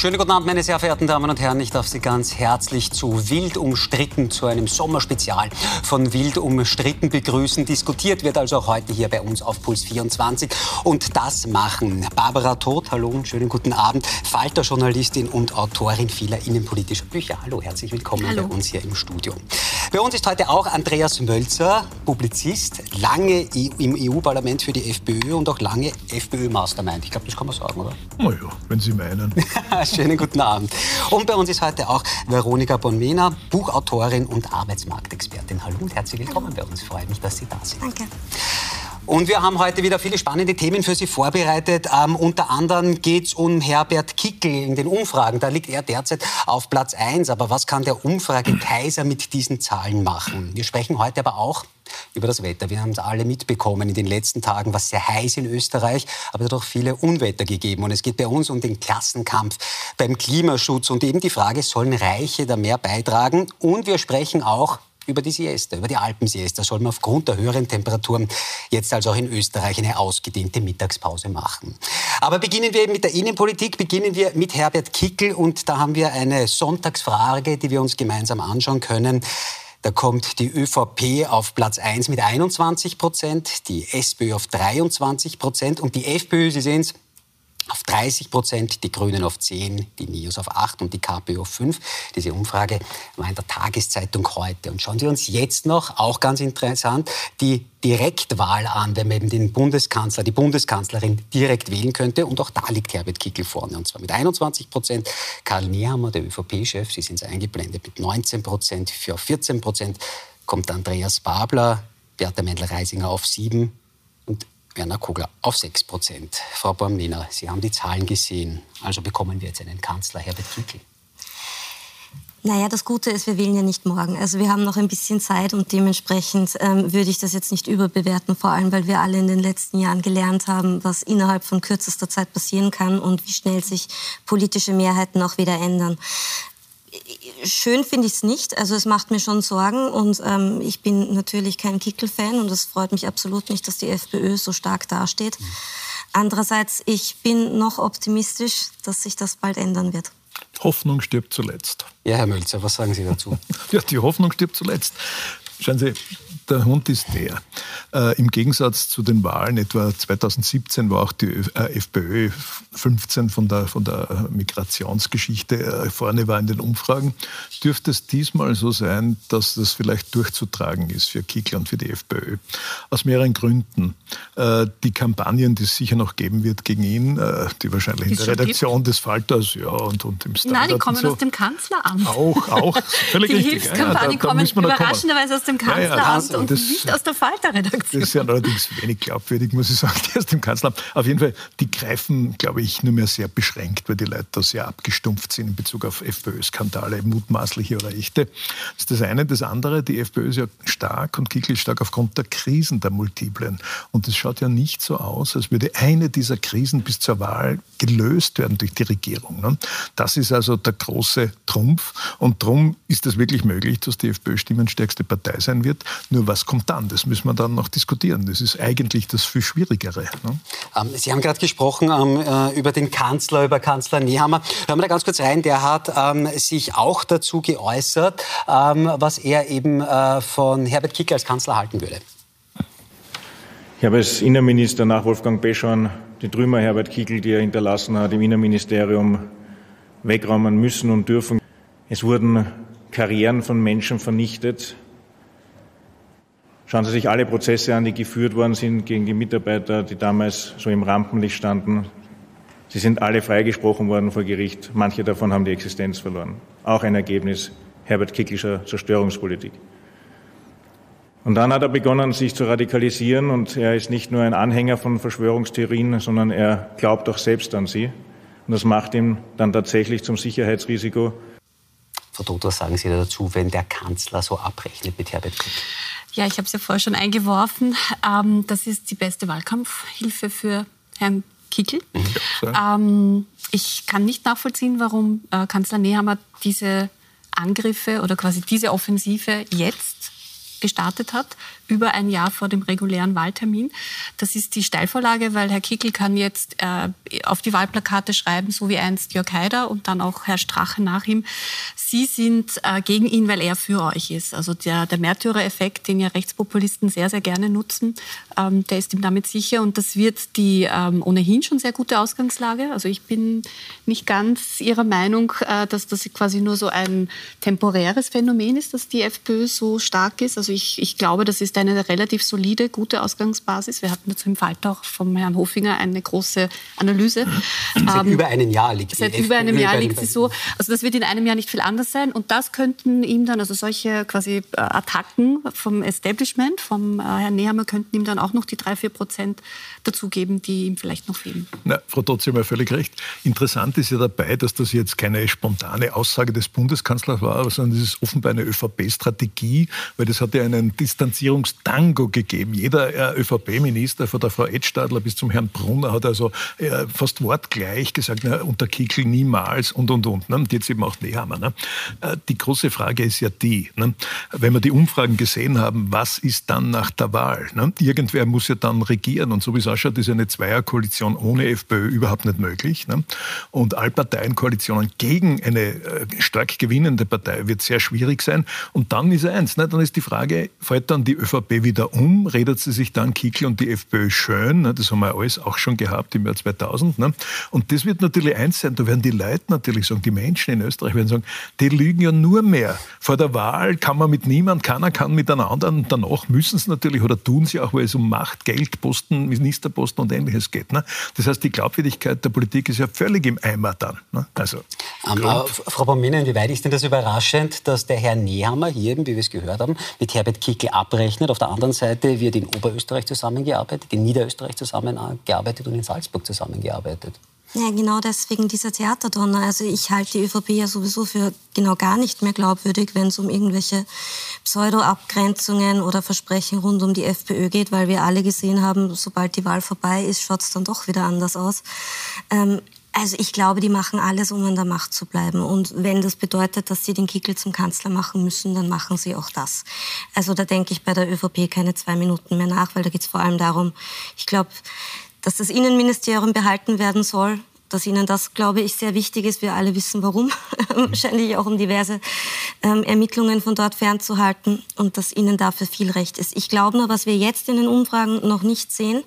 Schönen guten Abend, meine sehr verehrten Damen und Herren. Ich darf Sie ganz herzlich zu Wild umstritten, zu einem Sommerspezial von Wild umstritten begrüßen. Diskutiert wird also auch heute hier bei uns auf Puls 24. Und das machen Barbara Todt, hallo und schönen guten Abend, Falter-Journalistin und Autorin vieler innenpolitischer Bücher. Hallo, herzlich willkommen hallo. bei uns hier im Studio. Bei uns ist heute auch Andreas Mölzer, Publizist, lange im EU-Parlament für die FPÖ und auch lange FPÖ-Mastermind. Ich glaube, das kann man sagen, oder? Na ja, wenn Sie meinen. Schönen guten Abend. Und bei uns ist heute auch Veronika Bonmena, Buchautorin und Arbeitsmarktexpertin. Hallo und herzlich willkommen bei uns. Freue mich, dass Sie da sind. Danke. Und wir haben heute wieder viele spannende Themen für Sie vorbereitet. Ähm, unter anderem geht es um Herbert Kickel in den Umfragen. Da liegt er derzeit auf Platz 1. Aber was kann der Umfrage-Kaiser mit diesen Zahlen machen? Wir sprechen heute aber auch über das Wetter. Wir haben es alle mitbekommen in den letzten Tagen, was sehr heiß in Österreich, aber es hat auch viele Unwetter gegeben. Und es geht bei uns um den Klassenkampf beim Klimaschutz und eben die Frage, sollen Reiche da mehr beitragen? Und wir sprechen auch über die Siesta, über die Alpensiesta soll man aufgrund der höheren Temperaturen jetzt also auch in Österreich eine ausgedehnte Mittagspause machen. Aber beginnen wir eben mit der Innenpolitik, beginnen wir mit Herbert Kickel und da haben wir eine Sonntagsfrage, die wir uns gemeinsam anschauen können. Da kommt die ÖVP auf Platz 1 mit 21 Prozent, die SPÖ auf 23 Prozent und die FPÖ, Sie sehen es, auf 30 Prozent, die Grünen auf 10, die NIOS auf 8 und die KPÖ auf 5. Diese Umfrage war in der Tageszeitung heute. Und schauen wir uns jetzt noch, auch ganz interessant, die Direktwahl an, wenn man eben den Bundeskanzler, die Bundeskanzlerin direkt wählen könnte. Und auch da liegt Herbert Kickl vorne. Und zwar mit 21 Prozent. Karl Nehammer, der ÖVP-Chef, Sie sind es eingeblendet, mit 19 Prozent. Für 14 Prozent kommt Andreas Babler, Bertha Mendel-Reisinger auf 7 und Werner Kugler auf 6 Prozent. Frau Bormliner, Sie haben die Zahlen gesehen. Also bekommen wir jetzt einen Kanzler, Herbert Kickl. Naja, das Gute ist, wir wählen ja nicht morgen. Also wir haben noch ein bisschen Zeit und dementsprechend ähm, würde ich das jetzt nicht überbewerten, vor allem weil wir alle in den letzten Jahren gelernt haben, was innerhalb von kürzester Zeit passieren kann und wie schnell sich politische Mehrheiten auch wieder ändern schön finde ich es nicht. Also es macht mir schon Sorgen und ähm, ich bin natürlich kein Kickel-Fan und es freut mich absolut nicht, dass die FPÖ so stark dasteht. Andererseits, ich bin noch optimistisch, dass sich das bald ändern wird. Hoffnung stirbt zuletzt. Ja, Herr Mölzer, was sagen Sie dazu? ja, die Hoffnung stirbt zuletzt. Schauen Sie, der Hund ist der. Äh, Im Gegensatz zu den Wahlen etwa 2017 war auch die äh, FPÖ 15 von der, von der Migrationsgeschichte äh, vorne war in den Umfragen. Dürfte es diesmal so sein, dass das vielleicht durchzutragen ist für Kickl und für die FPÖ? Aus mehreren Gründen. Äh, die Kampagnen, die es sicher noch geben wird gegen ihn, äh, die wahrscheinlich in der Redaktion gibt? des Falters ja, und, und im Standard Nein, die kommen so. aus dem Kanzleramt. Auch, auch. Völlig die richtig. Hilfskampagnen ja, da, da kommen überraschenderweise aus dem Kanzleramt und das, nicht aus der Falter-Redaktion. Das ist ja allerdings wenig glaubwürdig, muss ich sagen, die aus dem Kanzleramt. Auf jeden Fall, die greifen, glaube ich, nur mehr sehr beschränkt, weil die Leute da sehr abgestumpft sind in Bezug auf FPÖ-Skandale, mutmaßliche oder echte. Das ist das eine. Das andere, die FPÖ ist ja stark und Kickl stark aufgrund der Krisen der Multiplen. Und es schaut ja nicht so aus, als würde eine dieser Krisen bis zur Wahl gelöst werden durch die Regierung. Ne? Das ist also der große Trumpf. Und darum ist es wirklich möglich, dass die FPÖ stimmenstärkste Partei sein wird. Nur was kommt dann? Das müssen wir dann noch diskutieren. Das ist eigentlich das viel Schwierigere. Ne? Ähm, Sie haben gerade gesprochen ähm, äh, über den Kanzler, über Kanzler Nehammer. Hören wir da ganz kurz rein. Der hat ähm, sich auch dazu geäußert, ähm, was er eben äh, von Herbert Kickl als Kanzler halten würde. Ich habe als Innenminister nach Wolfgang Beschorn die Trümmer Herbert Kickl, die er hinterlassen hat, im Innenministerium wegräumen müssen und dürfen. Es wurden Karrieren von Menschen vernichtet, Schauen Sie sich alle Prozesse an, die geführt worden sind gegen die Mitarbeiter, die damals so im Rampenlicht standen. Sie sind alle freigesprochen worden vor Gericht. Manche davon haben die Existenz verloren. Auch ein Ergebnis Herbert Kicklischer Zerstörungspolitik. Und dann hat er begonnen, sich zu radikalisieren und er ist nicht nur ein Anhänger von Verschwörungstheorien, sondern er glaubt auch selbst an sie. Und das macht ihn dann tatsächlich zum Sicherheitsrisiko. Frau was sagen Sie dazu, wenn der Kanzler so abrechnet mit Herbert Kickl? Ja, ich habe es ja vorher schon eingeworfen. Ähm, das ist die beste Wahlkampfhilfe für Herrn Kickel. Ja, ähm, ich kann nicht nachvollziehen, warum äh, Kanzler Nehammer diese Angriffe oder quasi diese Offensive jetzt gestartet hat, über ein Jahr vor dem regulären Wahltermin. Das ist die Steilvorlage, weil Herr Kickel kann jetzt äh, auf die Wahlplakate schreiben, so wie einst Jörg Haider und dann auch Herr Strache nach ihm. Sie sind äh, gegen ihn, weil er für euch ist. Also der, der Märtyrereffekt, den ja Rechtspopulisten sehr, sehr gerne nutzen, ähm, der ist ihm damit sicher. Und das wird die ähm, ohnehin schon sehr gute Ausgangslage. Also ich bin nicht ganz Ihrer Meinung, äh, dass das quasi nur so ein temporäres Phänomen ist, dass die FPÖ so stark ist. Also ich, ich glaube, das ist eine relativ solide, gute Ausgangsbasis. Wir hatten dazu im Falter auch vom Herrn Hofinger eine große Analyse. Seit ähm, über einem Jahr liegt Seit über einem Jahr liegt sie so. Also das wird in einem Jahr nicht viel anders sein. Und das könnten ihm dann, also solche quasi äh, Attacken vom Establishment, vom äh, Herrn Nehammer, könnten ihm dann auch noch die drei, vier Prozent dazugeben, die ihm vielleicht noch fehlen. Na, Frau Dotz, Sie haben ja völlig recht. Interessant ist ja dabei, dass das jetzt keine spontane Aussage des Bundeskanzlers war, sondern das ist offenbar eine ÖVP-Strategie, weil das hat ja einen Distanzierungstango gegeben. Jeder äh, ÖVP-Minister, von der Frau Edstadler bis zum Herrn Brunner, hat also äh, fast wortgleich gesagt, na, unter Kickel niemals und, und, und. Ne? Und jetzt eben auch Nehammer. Ne? Äh, die große Frage ist ja die, ne? wenn wir die Umfragen gesehen haben, was ist dann nach der Wahl? Ne? Irgendwer muss ja dann regieren und so wie es ausschaut, ist eine Zweierkoalition ohne FPÖ überhaupt nicht möglich. Ne? Und Allparteienkoalitionen gegen eine stark gewinnende Partei wird sehr schwierig sein. Und dann ist eins, ne? dann ist die Frage, fällt dann die ÖVP wieder um, redet sie sich dann Kickl und die FPÖ schön, das haben wir alles auch schon gehabt im Jahr 2000. Ne? Und das wird natürlich eins sein, da werden die Leute natürlich sagen, die Menschen in Österreich werden sagen, die lügen ja nur mehr. Vor der Wahl kann man mit niemand, keiner kann miteinander und danach müssen sie natürlich oder tun sie auch, weil es um Macht, Geld, Posten, Ministerposten und ähnliches geht. Ne? Das heißt, die Glaubwürdigkeit der Politik ist ja völlig im Eimer dann. Ne? Also, ähm, äh, Frau Bomina, inwieweit ist denn das überraschend, dass der Herr Nehammer hier, wie wir es gehört haben, mit Herbert Kickl abrechnet? Auf der anderen Seite wird in Oberösterreich zusammengearbeitet, in Niederösterreich zusammengearbeitet und in Salzburg zusammengearbeitet. Ja, genau deswegen dieser Theaterdonner. Also ich halte die ÖVP ja sowieso für genau gar nicht mehr glaubwürdig, wenn es um irgendwelche Pseudo-Abgrenzungen oder Versprechen rund um die FPÖ geht, weil wir alle gesehen haben, sobald die Wahl vorbei ist, schaut es dann doch wieder anders aus. Ähm, also ich glaube, die machen alles, um an der Macht zu bleiben. Und wenn das bedeutet, dass sie den Kickel zum Kanzler machen müssen, dann machen sie auch das. Also da denke ich bei der ÖVP keine zwei Minuten mehr nach, weil da geht es vor allem darum, ich glaube, dass das Innenministerium behalten werden soll dass Ihnen das, glaube ich, sehr wichtig ist. Wir alle wissen, warum. Wahrscheinlich auch, um diverse ähm, Ermittlungen von dort fernzuhalten und dass Ihnen dafür viel Recht ist. Ich glaube nur, was wir jetzt in den Umfragen noch nicht sehen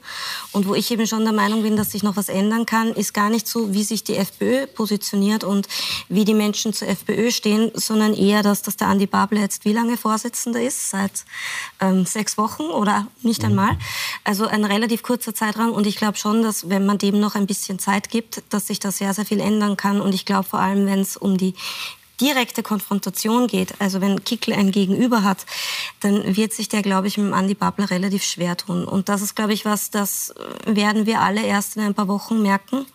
und wo ich eben schon der Meinung bin, dass sich noch was ändern kann, ist gar nicht so, wie sich die FPÖ positioniert und wie die Menschen zur FPÖ stehen, sondern eher, dass, dass der Andi Babler jetzt wie lange Vorsitzender ist? Seit ähm, sechs Wochen oder nicht mhm. einmal. Also ein relativ kurzer Zeitraum und ich glaube schon, dass wenn man dem noch ein bisschen Zeit gibt, dass sich da sehr, sehr viel ändern kann. Und ich glaube vor allem, wenn es um die direkte Konfrontation geht, also wenn Kickl ein Gegenüber hat, dann wird sich der, glaube ich, mit Andi Babler relativ schwer tun. Und das ist, glaube ich, was, das werden wir alle erst in ein paar Wochen merken.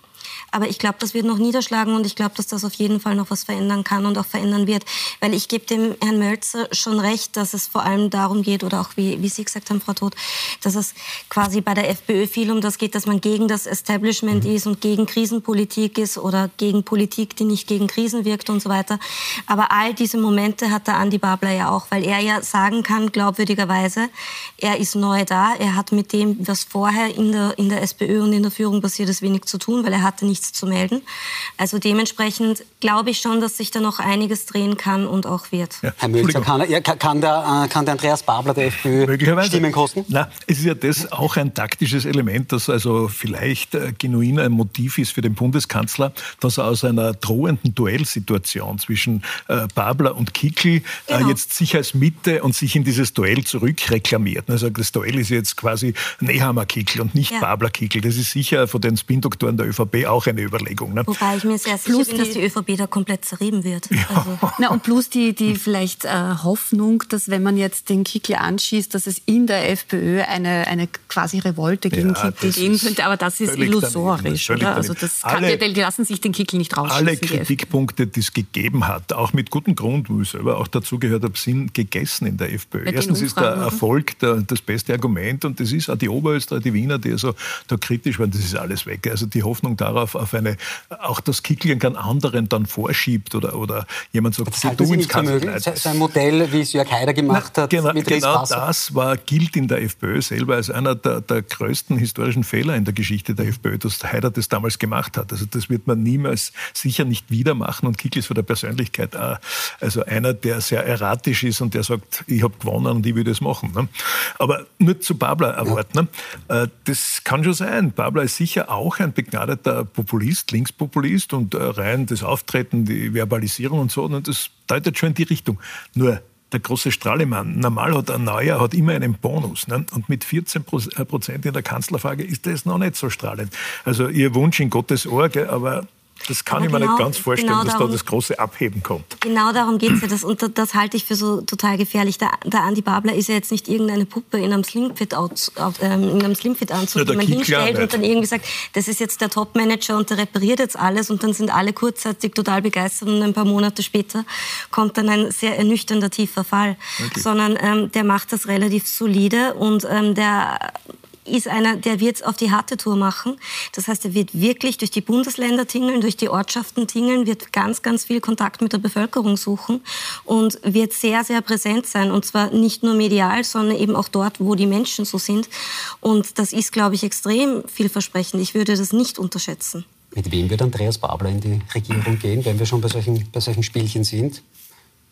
Aber ich glaube, das wird noch niederschlagen und ich glaube, dass das auf jeden Fall noch was verändern kann und auch verändern wird. Weil ich gebe dem Herrn Mölzer schon recht, dass es vor allem darum geht, oder auch wie, wie Sie gesagt haben, Frau Todt, dass es quasi bei der FPÖ viel um das geht, dass man gegen das Establishment mhm. ist und gegen Krisenpolitik ist oder gegen Politik, die nicht gegen Krisen wirkt und so weiter. Aber all diese Momente hat der Andi Babler ja auch, weil er ja sagen kann, glaubwürdigerweise, er ist neu da, er hat mit dem, was vorher in der, in der SPÖ und in der Führung passiert ist, wenig zu tun, weil er hatte nichts zu melden. Also dementsprechend glaube ich schon, dass sich da noch einiges drehen kann und auch wird. Ja. Herr Mölzer, kann, ja, kann, der, äh, kann der Andreas Babler der FPÖ Stimmen kosten? Na, es ist ja das auch ein taktisches Element, das also vielleicht äh, genuin ein Motiv ist für den Bundeskanzler, dass er aus einer drohenden Duellsituation zwischen äh, Babler und Kickl äh, genau. jetzt sich als Mitte und sich in dieses Duell zurückreklamiert. Also das Duell ist jetzt quasi Nehammer-Kickl und nicht ja. Babler-Kickl. Das ist sicher von den Spin-Doktoren der ÖVP auch eine Überlegung. Ne? Wobei ich mir sehr sicher bin, dass die ÖVP da komplett zerrieben wird. Ja. Also. Na, und plus die, die vielleicht äh, Hoffnung, dass wenn man jetzt den Kickl anschießt, dass es in der FPÖ eine, eine quasi Revolte gegen ja, Kickl geben könnte. Aber das ist illusorisch. Daneben, oder? Also das kann, alle, die lassen sich den Kickl nicht rausschießen. Alle Kritikpunkte, die es gegeben hat, auch mit gutem Grund, wo ich selber auch dazu gehört habe, sind gegessen in der FPÖ. Mit Erstens ist der Erfolg der, das beste Argument und das ist auch die Oberösterreicher, die Wiener, die also da kritisch waren, das ist alles weg. Also die Hoffnung darauf, auf, eine, auch das Kickeln kann anderen dann vorschiebt oder, oder jemand sagt, das du ins Kanzlei. So ein Modell, wie es Jörg Haider gemacht Na, hat. Genau, genau das war, gilt in der FPÖ selber als einer der, der größten historischen Fehler in der Geschichte der FPÖ, dass Haider das damals gemacht hat. Also das wird man niemals sicher nicht wieder machen und Kickl ist von der Persönlichkeit auch, also einer, der sehr erratisch ist und der sagt, ich habe gewonnen und ich will das machen. Ne? Aber nur zu Babler erwarten. Ja. Ne? Das kann schon sein. Babler ist sicher auch ein begnadeter Populist, Linkspopulist und äh, rein das Auftreten, die Verbalisierung und so. Und das deutet schon in die Richtung. Nur der große Strahlemann. Normal hat ein Neuer hat immer einen Bonus. Ne? Und mit 14 äh, Prozent in der Kanzlerfrage ist das noch nicht so strahlend. Also Ihr Wunsch in Gottes Ohr, aber das kann aber ich mir genau, nicht ganz vorstellen, genau darum, dass da das große Abheben kommt. Genau darum geht es ja. Das, und das halte ich für so total gefährlich. Der, der Andi Babler ist ja jetzt nicht irgendeine Puppe in einem Slimfit-Anzug, ähm, Slim ja, den man hinstellt und dann irgendwie sagt, das ist jetzt der Top-Manager und der repariert jetzt alles und dann sind alle kurzzeitig total begeistert und ein paar Monate später kommt dann ein sehr ernüchternder tiefer Fall. Okay. Sondern ähm, der macht das relativ solide und ähm, der ist einer, der wird auf die harte Tour machen. Das heißt, er wird wirklich durch die Bundesländer tingeln, durch die Ortschaften tingeln, wird ganz, ganz viel Kontakt mit der Bevölkerung suchen und wird sehr, sehr präsent sein. Und zwar nicht nur medial, sondern eben auch dort, wo die Menschen so sind. Und das ist, glaube ich, extrem vielversprechend. Ich würde das nicht unterschätzen. Mit wem wird Andreas Babler in die Regierung gehen, wenn wir schon bei solchen, bei solchen Spielchen sind?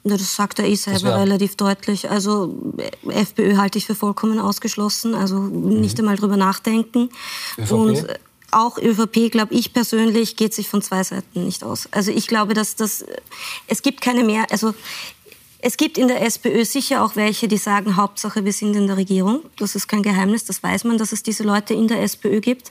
Das sagt er eh selber relativ deutlich. Also FPÖ halte ich für vollkommen ausgeschlossen. Also mhm. nicht einmal drüber nachdenken. ÖVP? Und auch ÖVP, glaube ich persönlich, geht sich von zwei Seiten nicht aus. Also ich glaube, dass das es gibt keine mehr. Also es gibt in der SPÖ sicher auch welche, die sagen, Hauptsache, wir sind in der Regierung. Das ist kein Geheimnis, das weiß man, dass es diese Leute in der SPÖ gibt.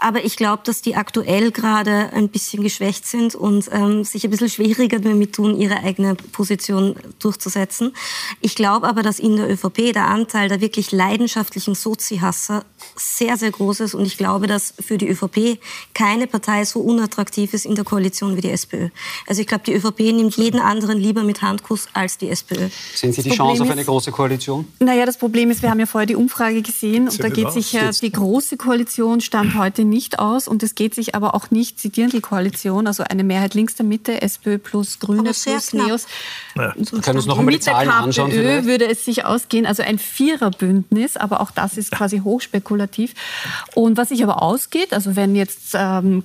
Aber ich glaube, dass die aktuell gerade ein bisschen geschwächt sind und ähm, sich ein bisschen schwieriger damit tun, ihre eigene Position durchzusetzen. Ich glaube aber, dass in der ÖVP der Anteil der wirklich leidenschaftlichen Sozi-Hasser sehr, sehr groß ist. Und ich glaube, dass für die ÖVP keine Partei so unattraktiv ist in der Koalition wie die SPÖ. Also ich glaube, die ÖVP nimmt jeden anderen lieber mit Handkuss als die SPÖ. Sehen Sie die Chance auf eine große Koalition? Naja, das Problem ist, wir haben ja vorher die Umfrage gesehen und da geht sich ja die große Koalition Stand heute nicht aus und es geht sich aber auch nicht die Dirndl-Koalition, also eine Mehrheit links der Mitte, SPÖ plus Grüne plus Neos. Ja. Wir können uns noch einmal die Zahlen anschauen. Mit der KPÖ würde es sich ausgehen, also ein Viererbündnis, aber auch das ist quasi hochspekulativ. Und was sich aber ausgeht, also wenn jetzt ähm,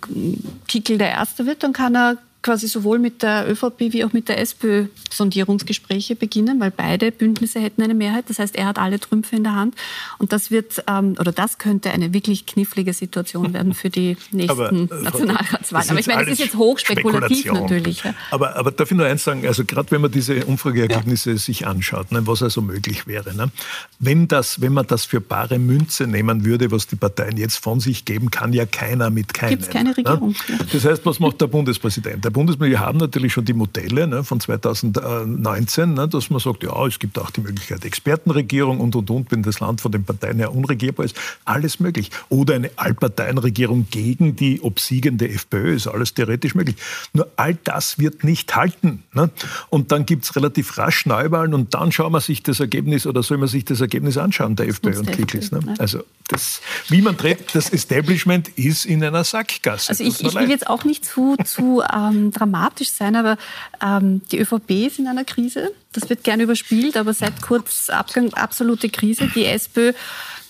Kickel der Erste wird, dann kann er quasi sowohl mit der ÖVP wie auch mit der SPÖ Sondierungsgespräche beginnen, weil beide Bündnisse hätten eine Mehrheit. Das heißt, er hat alle Trümpfe in der Hand. Und das wird, ähm, oder das könnte eine wirklich knifflige Situation werden für die nächsten aber, äh, Nationalratswahlen. Aber ich meine, das ist jetzt hochspekulativ natürlich. Ja. Aber, aber darf ich nur eins sagen, also gerade wenn man diese Umfrageergebnisse ja. sich anschaut, ne, was also möglich wäre. Ne? Wenn, das, wenn man das für bare Münze nehmen würde, was die Parteien jetzt von sich geben, kann ja keiner mit keinem. Gibt es keine ne? Regierung. Ne? Das heißt, was macht der Bundespräsident? Der Bundesminister, wir haben natürlich schon die Modelle ne, von 2019, ne, dass man sagt, ja, es gibt auch die Möglichkeit Expertenregierung und, und, und, wenn das Land von den Parteien her unregierbar ist, alles möglich. Oder eine Allparteienregierung gegen die obsiegende FPÖ, ist alles theoretisch möglich. Nur all das wird nicht halten. Ne? Und dann gibt es relativ rasch Neuwahlen und dann schauen wir sich das Ergebnis oder soll man sich das Ergebnis anschauen, der FPÖ und Kicklis. Ne? Also das, wie man dreht, das Establishment ist in einer Sackgasse. Also ich, ich will jetzt auch nicht zu, zu ähm, dramatisch sein, aber ähm, die ÖVP ist in einer Krise. Das wird gern überspielt, aber seit kurz Abgang absolute Krise. Die SPÖ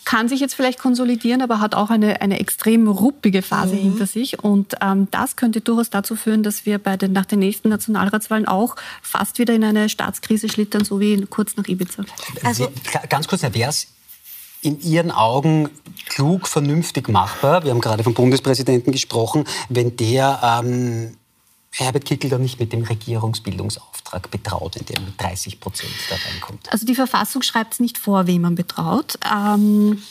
kann sich jetzt vielleicht konsolidieren, aber hat auch eine, eine extrem ruppige Phase mhm. hinter sich. Und ähm, das könnte durchaus dazu führen, dass wir bei den, nach den nächsten Nationalratswahlen auch fast wieder in eine Staatskrise schlittern, so wie kurz nach Ibiza. Also, ganz kurz, wäre es in Ihren Augen klug, vernünftig machbar? Wir haben gerade vom Bundespräsidenten gesprochen, wenn der ähm, Herbert Kickl dann nicht mit dem Regierungsbildungsauftrag betraut, in dem mit 30 Prozent da reinkommt? Also die Verfassung schreibt es nicht vor, wem man betraut. Ähm,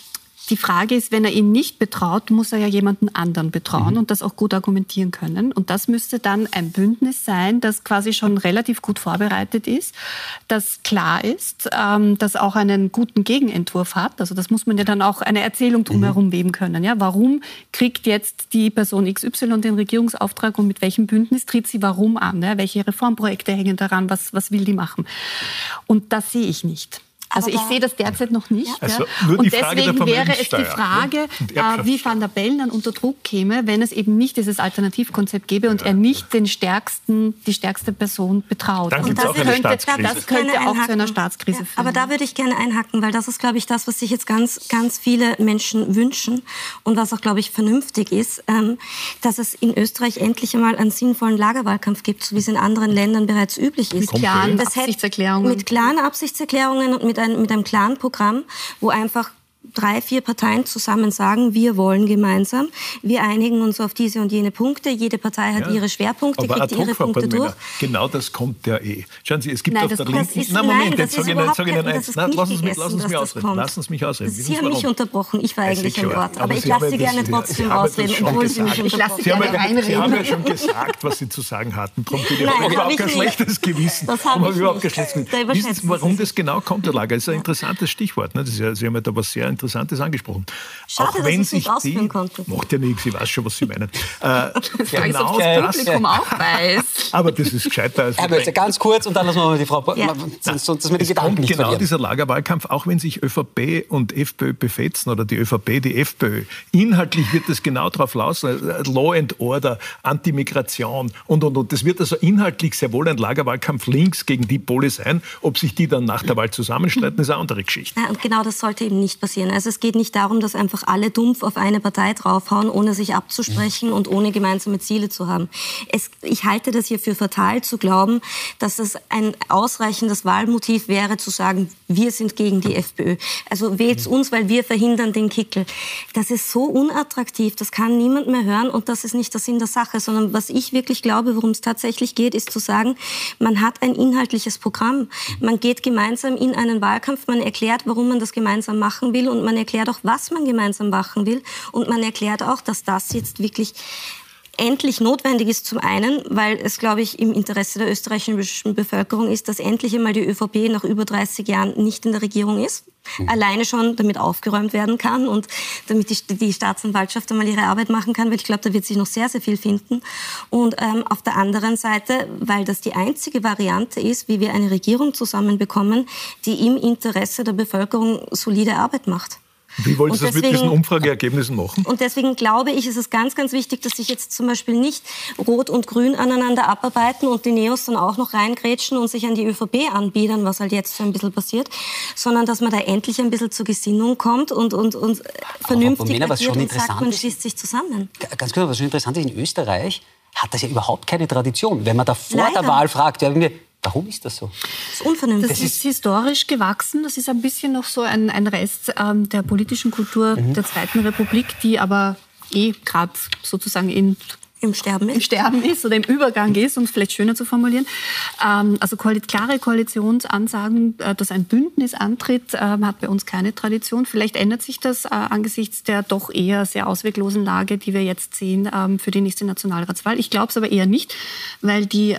die Frage ist, wenn er ihn nicht betraut, muss er ja jemanden anderen betrauen mhm. und das auch gut argumentieren können. Und das müsste dann ein Bündnis sein, das quasi schon relativ gut vorbereitet ist, das klar ist, ähm, das auch einen guten Gegenentwurf hat. Also das muss man ja dann auch eine Erzählung drumherum mhm. weben können. Ja, warum kriegt jetzt die Person XY den Regierungsauftrag und mit welchem Bündnis tritt sie warum an? Ja, welche Reformprojekte hängen daran? Was, was will die machen? Und das sehe ich nicht. Also ich sehe das derzeit noch nicht. Also ja. und Frage deswegen wäre es die Frage, ne? Und äh, wie Van der Bellen dann unter Druck käme, wenn es eben nicht dieses Alternativkonzept gäbe und er nicht den stärksten, die stärkste Person betraut. Dann Und das auch eine könnte, Staatskrise. Das könnte auch zu einer. Staatskrise Ja, führen. aber da würde ich gerne einhacken, weil das ist, glaube ich, das, was sich jetzt ganz, ganz viele Menschen wünschen und was auch, glaube ich, vernünftig ist, ähm, dass es in Österreich endlich einmal einen sinnvollen Lagerwahlkampf gibt, so wie es in anderen Ländern bereits üblich ist. Mit klaren Das Absichtserklärungen. Mit klaren Absichtserklärungen und mit einem, mit einem klaren Programm, wo einfach drei, vier Parteien zusammen sagen, wir wollen gemeinsam, wir einigen uns auf diese und jene Punkte, jede Partei hat Ja. ihre Schwerpunkte, Aber kriegt ihre Punkte durch. Genau das kommt ja eh. Schauen Sie, es gibt Nein, auf der linken... ist- Nein, Moment, jetzt sage ich Ihnen, eins. Nein, lassen Sie mich, lassen Sie mich ausreden. Lassen Sie mich ausreden. Sie haben mich unterbrochen, ich war eigentlich ein Wort. Aber Aber ich lasse Sie gerne trotzdem ausreden, obwohl Sie mich unterbrochen Sie haben. Sie haben ja schon gesagt, was Sie zu sagen hatten. Darum bin ich habe überhaupt ich kein nicht. schlechtes Gewissen. Das hab Darum habe ich ich überhaupt kein schlechtes Gewissen. warum das genau kommt, Herr Lager? Das ist ein interessantes Stichwort. Ne? Sie haben ja da was sehr Interessantes angesprochen. Schade, auch dass wenn sich die, konnte. Macht ja nichts, ich weiß schon, was Sie meinen. Äh, ist, genau das das, Publikum auch weiß. aber das ist gescheiter als Herr ganz kurz und dann lassen wir mal die Frau, Ja. sonst, sonst wir die Gedanken kommt nicht genau verlieren. dieser Lagerwahlkampf, auch wenn sich ÖVP und FPÖ befetzen oder die ÖVP die FPÖ. Inhaltlich wird es genau darauf laufen, äh, Law and Order, Antimigration und, und, und. Das wird also inhaltlich sehr wohl ein Lagerwahlkampf links gegen die Pole sein. Ob sich die dann nach der Wahl zusammenstreiten, ist eine andere Geschichte. Ja, und genau das sollte eben nicht passieren. Also es geht nicht darum, dass einfach alle dumpf auf eine Partei draufhauen, ohne sich abzusprechen und ohne gemeinsame Ziele zu haben. Es, ich halte das hier für fatal zu glauben, dass es ein ausreichendes Wahlmotiv wäre, zu sagen, wir sind gegen die FPÖ. Also wählt uns, weil wir verhindern den Kickel. Das ist so unattraktiv, das kann niemand mehr hören und das ist nicht der Sinn der Sache, sondern was ich wirklich glaube, worum es tatsächlich geht, ist zu sagen, man hat ein inhaltliches Programm. Man geht gemeinsam in einen Wahlkampf, man erklärt, warum man das gemeinsam machen will und man erklärt auch, was man gemeinsam machen will. Und man erklärt auch, dass das jetzt wirklich endlich notwendig ist zum einen, weil es, glaube ich, im Interesse der österreichischen Bevölkerung ist, dass endlich einmal die ÖVP nach über 30 Jahren nicht in der Regierung ist. Alleine schon, damit aufgeräumt werden kann und damit die, die Staatsanwaltschaft einmal ihre Arbeit machen kann, weil ich glaube, da wird sich noch sehr, sehr viel finden. Und ähm, auf der anderen Seite, weil das die einzige Variante ist, wie wir eine Regierung zusammenbekommen, die im Interesse der Bevölkerung solide Arbeit macht. Wie wollen Sie das mit deswegen- diesen Umfrageergebnissen machen? Und deswegen glaube ich, ist es ganz, ganz wichtig, dass sich jetzt zum Beispiel nicht Rot und Grün aneinander abarbeiten und die Neos dann auch noch reingrätschen und sich an die ÖVP anbiedern, was halt jetzt so ein bisschen passiert, sondern dass man da endlich ein bisschen zur Gesinnung kommt und, und, und vernünftig was agiert schon und sagt, man schließt sich zusammen. Ganz kurz, was schon interessant ist, in Österreich hat das ja überhaupt keine Tradition. Wenn man da vor Leider. der Wahl fragt, ja, irgendwie, warum ist das so? Das ist unvernünftig. Das ist historisch gewachsen. Das ist ein bisschen noch so ein, ein Rest ähm, der politischen Kultur der Zweiten Republik, die aber eh gerade sozusagen in Im Sterben im ist. Sterben ist oder im Übergang ist, um es vielleicht schöner zu formulieren. Ähm, also klare Koalitionsansagen, äh, dass ein Bündnis antritt, ähm, hat bei uns keine Tradition. Vielleicht ändert sich das äh, angesichts der doch eher sehr ausweglosen Lage, die wir jetzt sehen ähm, für die nächste Nationalratswahl. Ich glaube es aber eher nicht, weil die,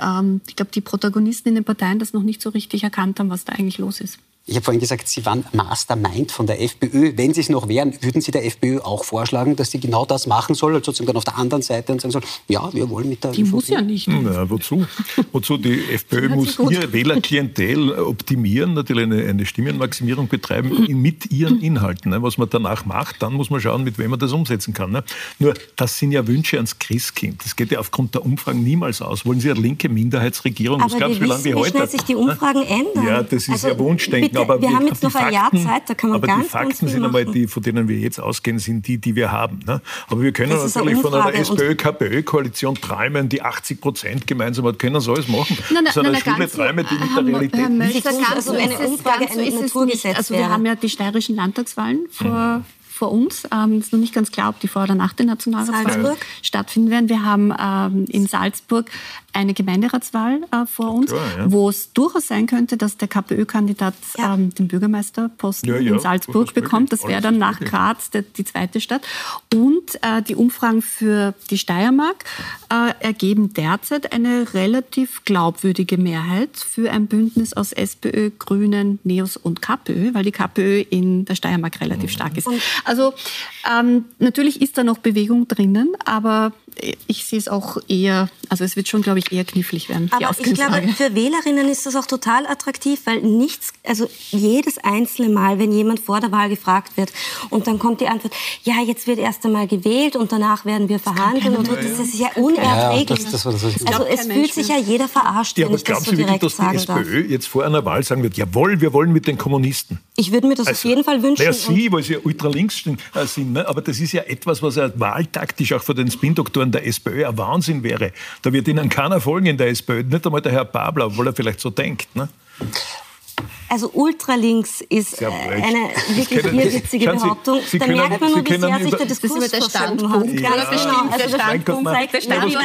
ich glaube, die Protagonisten in den Parteien das noch nicht so richtig erkannt haben, was da eigentlich los ist. Ich habe vorhin gesagt, Sie waren Mastermind von der FPÖ. Wenn Sie es noch wären, würden Sie der FPÖ auch vorschlagen, dass sie genau das machen soll, also sozusagen dann auf der anderen Seite und sagen soll, ja, wir wollen mit der Die ÖVP. muss ja nicht. Na, wozu? wozu? Die FPÖ muss sich gut. ihr Wählerklientel optimieren, natürlich eine, eine Stimmenmaximierung betreiben mit ihren Inhalten. Ne? Was man danach macht, dann muss man schauen, mit wem man das umsetzen kann. Ne? Nur, das sind ja Wünsche ans Christkind. Das geht ja aufgrund der Umfragen niemals aus. Wollen Sie eine linke Minderheitsregierung? Aber glaubst du, wir wie lange wie heute? schnell sich die Umfragen ändern. Ja, das ist Also, ja Wunschdenken. Bitte, aber wir haben jetzt noch ein Jahr Fakten- Zeit, da kann man aber ganz, die Fakten ganz viel sind einmal die, von denen wir jetzt ausgehen, sind die, die wir haben. Ne? Aber wir können Das ist eine natürlich von einer SPÖ-KPÖ-Koalition träumen, die 80 Prozent gemeinsam hat, können so alles machen. Nein, nein, so eine nein, schlimme Träume, die mit Herr der Realität Herr nicht Mölzer, so ganz also so eine ist Umfrage so es nicht. Also wir haben ja die steirischen Landtagswahlen vor, vor uns. Ähm, ist noch nicht ganz klar, ob die vor oder nach den Nationalratswahlen stattfinden werden. Wir haben ähm, in Salzburg eine Gemeinderatswahl äh, vor uns, klar, ja. wo es durchaus sein könnte, dass der KPÖ-Kandidat Ja. ähm, den Bürgermeisterposten Ja, ja, in Salzburg bekommt. Das wäre dann nach möglich. Graz der, die zweite Stadt. Und äh, die Umfragen für die Steiermark äh, ergeben derzeit eine relativ glaubwürdige Mehrheit für ein Bündnis aus SPÖ, Grünen, Neos und KPÖ, weil die KPÖ in der Steiermark relativ stark ist. Und- Also ähm, natürlich ist da noch Bewegung drinnen, aber ich sehe es auch eher, also es wird schon, glaube ich, eher knifflig werden. Aber ich glaube, für Wählerinnen ist das auch total attraktiv, weil nichts, also jedes einzelne Mal, wenn jemand vor der Wahl gefragt wird und dann kommt die Antwort, ja, jetzt wird erst einmal gewählt und danach werden wir verhandeln und das ist ja unerträglich. Ja, das, das, das, also es fühlt sich ja jeder verarscht, ja, wenn ich das so direkt wirklich, sagen dass die SPÖ darf. jetzt vor einer Wahl sagen wird, jawohl, wir wollen mit den Kommunisten. Ich würde mir das also, auf jeden Fall wünschen. Naja, Sie, weil Sie ja ultralinks äh, sind, ne? aber das ist ja etwas, was ja wahltaktisch auch für den Spin-Doktoren der SPÖ ein Wahnsinn wäre. Da wird Ihnen keiner folgen in der SPÖ, nicht einmal der Herr Babler, obwohl er vielleicht so denkt. Ne? Also Ultralinks ist äh, eine wirklich irrwitzige Behauptung. Sie, Sie da merkt man nur, wie sehr sich der Diskurs der Standpunkt. Ja, genau. Also der Standpunkt zeigt, der Standpunkt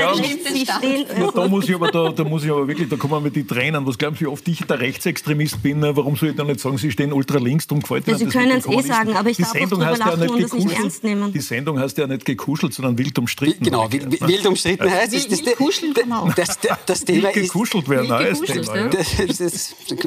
da muss ich aber, da, da muss ich aber wirklich, da kommen wir mit die Tränen. Was glauben Sie, wie oft ich der Rechtsextremist bin? Warum soll ich da nicht sagen, Sie stehen Ultralinks, darum gefällt mir ja, Sie können es eh sagen, aber ich die darf Sendung auch drüber lachen und das nicht ernst nehmen. Die Sendung heißt ja nicht gekuschelt, sondern wild umstritten. Genau, wild umstritten heißt es. Das, kuscheln kann auch. Das Thema ist... Gekuschelt wäre ein neues Thema.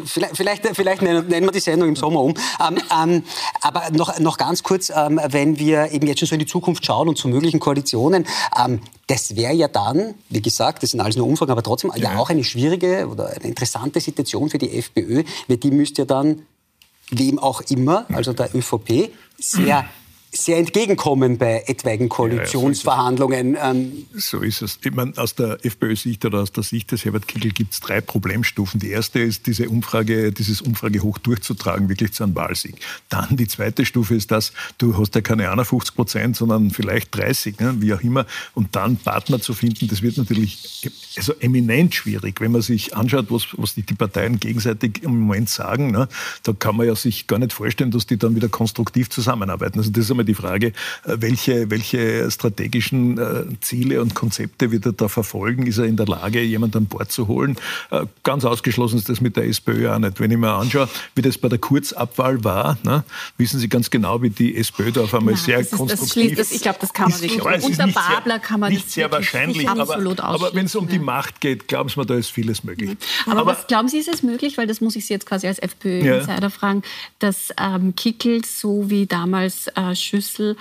Vielleicht vielleicht nennen, nennen wir die Sendung im Sommer um. Ähm, ähm, aber noch, noch ganz kurz, ähm, wenn wir eben jetzt schon so in die Zukunft schauen und zu möglichen Koalitionen, ähm, das wäre ja dann, wie gesagt, das sind alles nur Umfragen, aber trotzdem ja. ja auch eine schwierige oder eine interessante Situation für die FPÖ, weil die müsste ja dann wem auch immer, also der ÖVP, sehr sehr entgegenkommen bei etwaigen Koalitionsverhandlungen. Ja, so, ist es. Ich meine, aus der FPÖ-Sicht oder aus der Sicht des Herbert Kickl gibt es drei Problemstufen. Die erste ist, diese Umfrage, dieses Umfragehoch durchzutragen, wirklich zu einem Wahlsieg. Dann die zweite Stufe ist das, du hast ja keine 51 Prozent, sondern vielleicht 30, ne, wie auch immer. Und dann Partner zu finden, das wird natürlich also eminent schwierig. Wenn man sich anschaut, was, was die, die Parteien gegenseitig im Moment sagen, ne, da kann man ja sich gar nicht vorstellen, dass die dann wieder konstruktiv zusammenarbeiten. Also das ist einmal die Frage, äh, welche, welche strategischen äh, Ziele und Konzepte wird er da verfolgen? Ist er in der Lage, jemanden an Bord zu holen? Äh, ganz ausgeschlossen ist das mit der SPÖ auch nicht. Wenn ich mir anschaue, wie das bei der Kurzabwahl war, ne, wissen Sie ganz genau, wie die SPÖ da auf einmal Nein, sehr das ist, konstruktiv... Das, ich glaube, das kann man wirklich. Unter Babler kann man nicht sehr wahrscheinlich, aber, aber wenn es um die Macht geht, glauben Sie mir, da ist vieles möglich. Aber, aber was glauben Sie, ist es möglich, weil das muss ich Sie jetzt quasi als FPÖ-Insider ja. fragen, dass ähm, Kickel so wie damals äh, Schüssel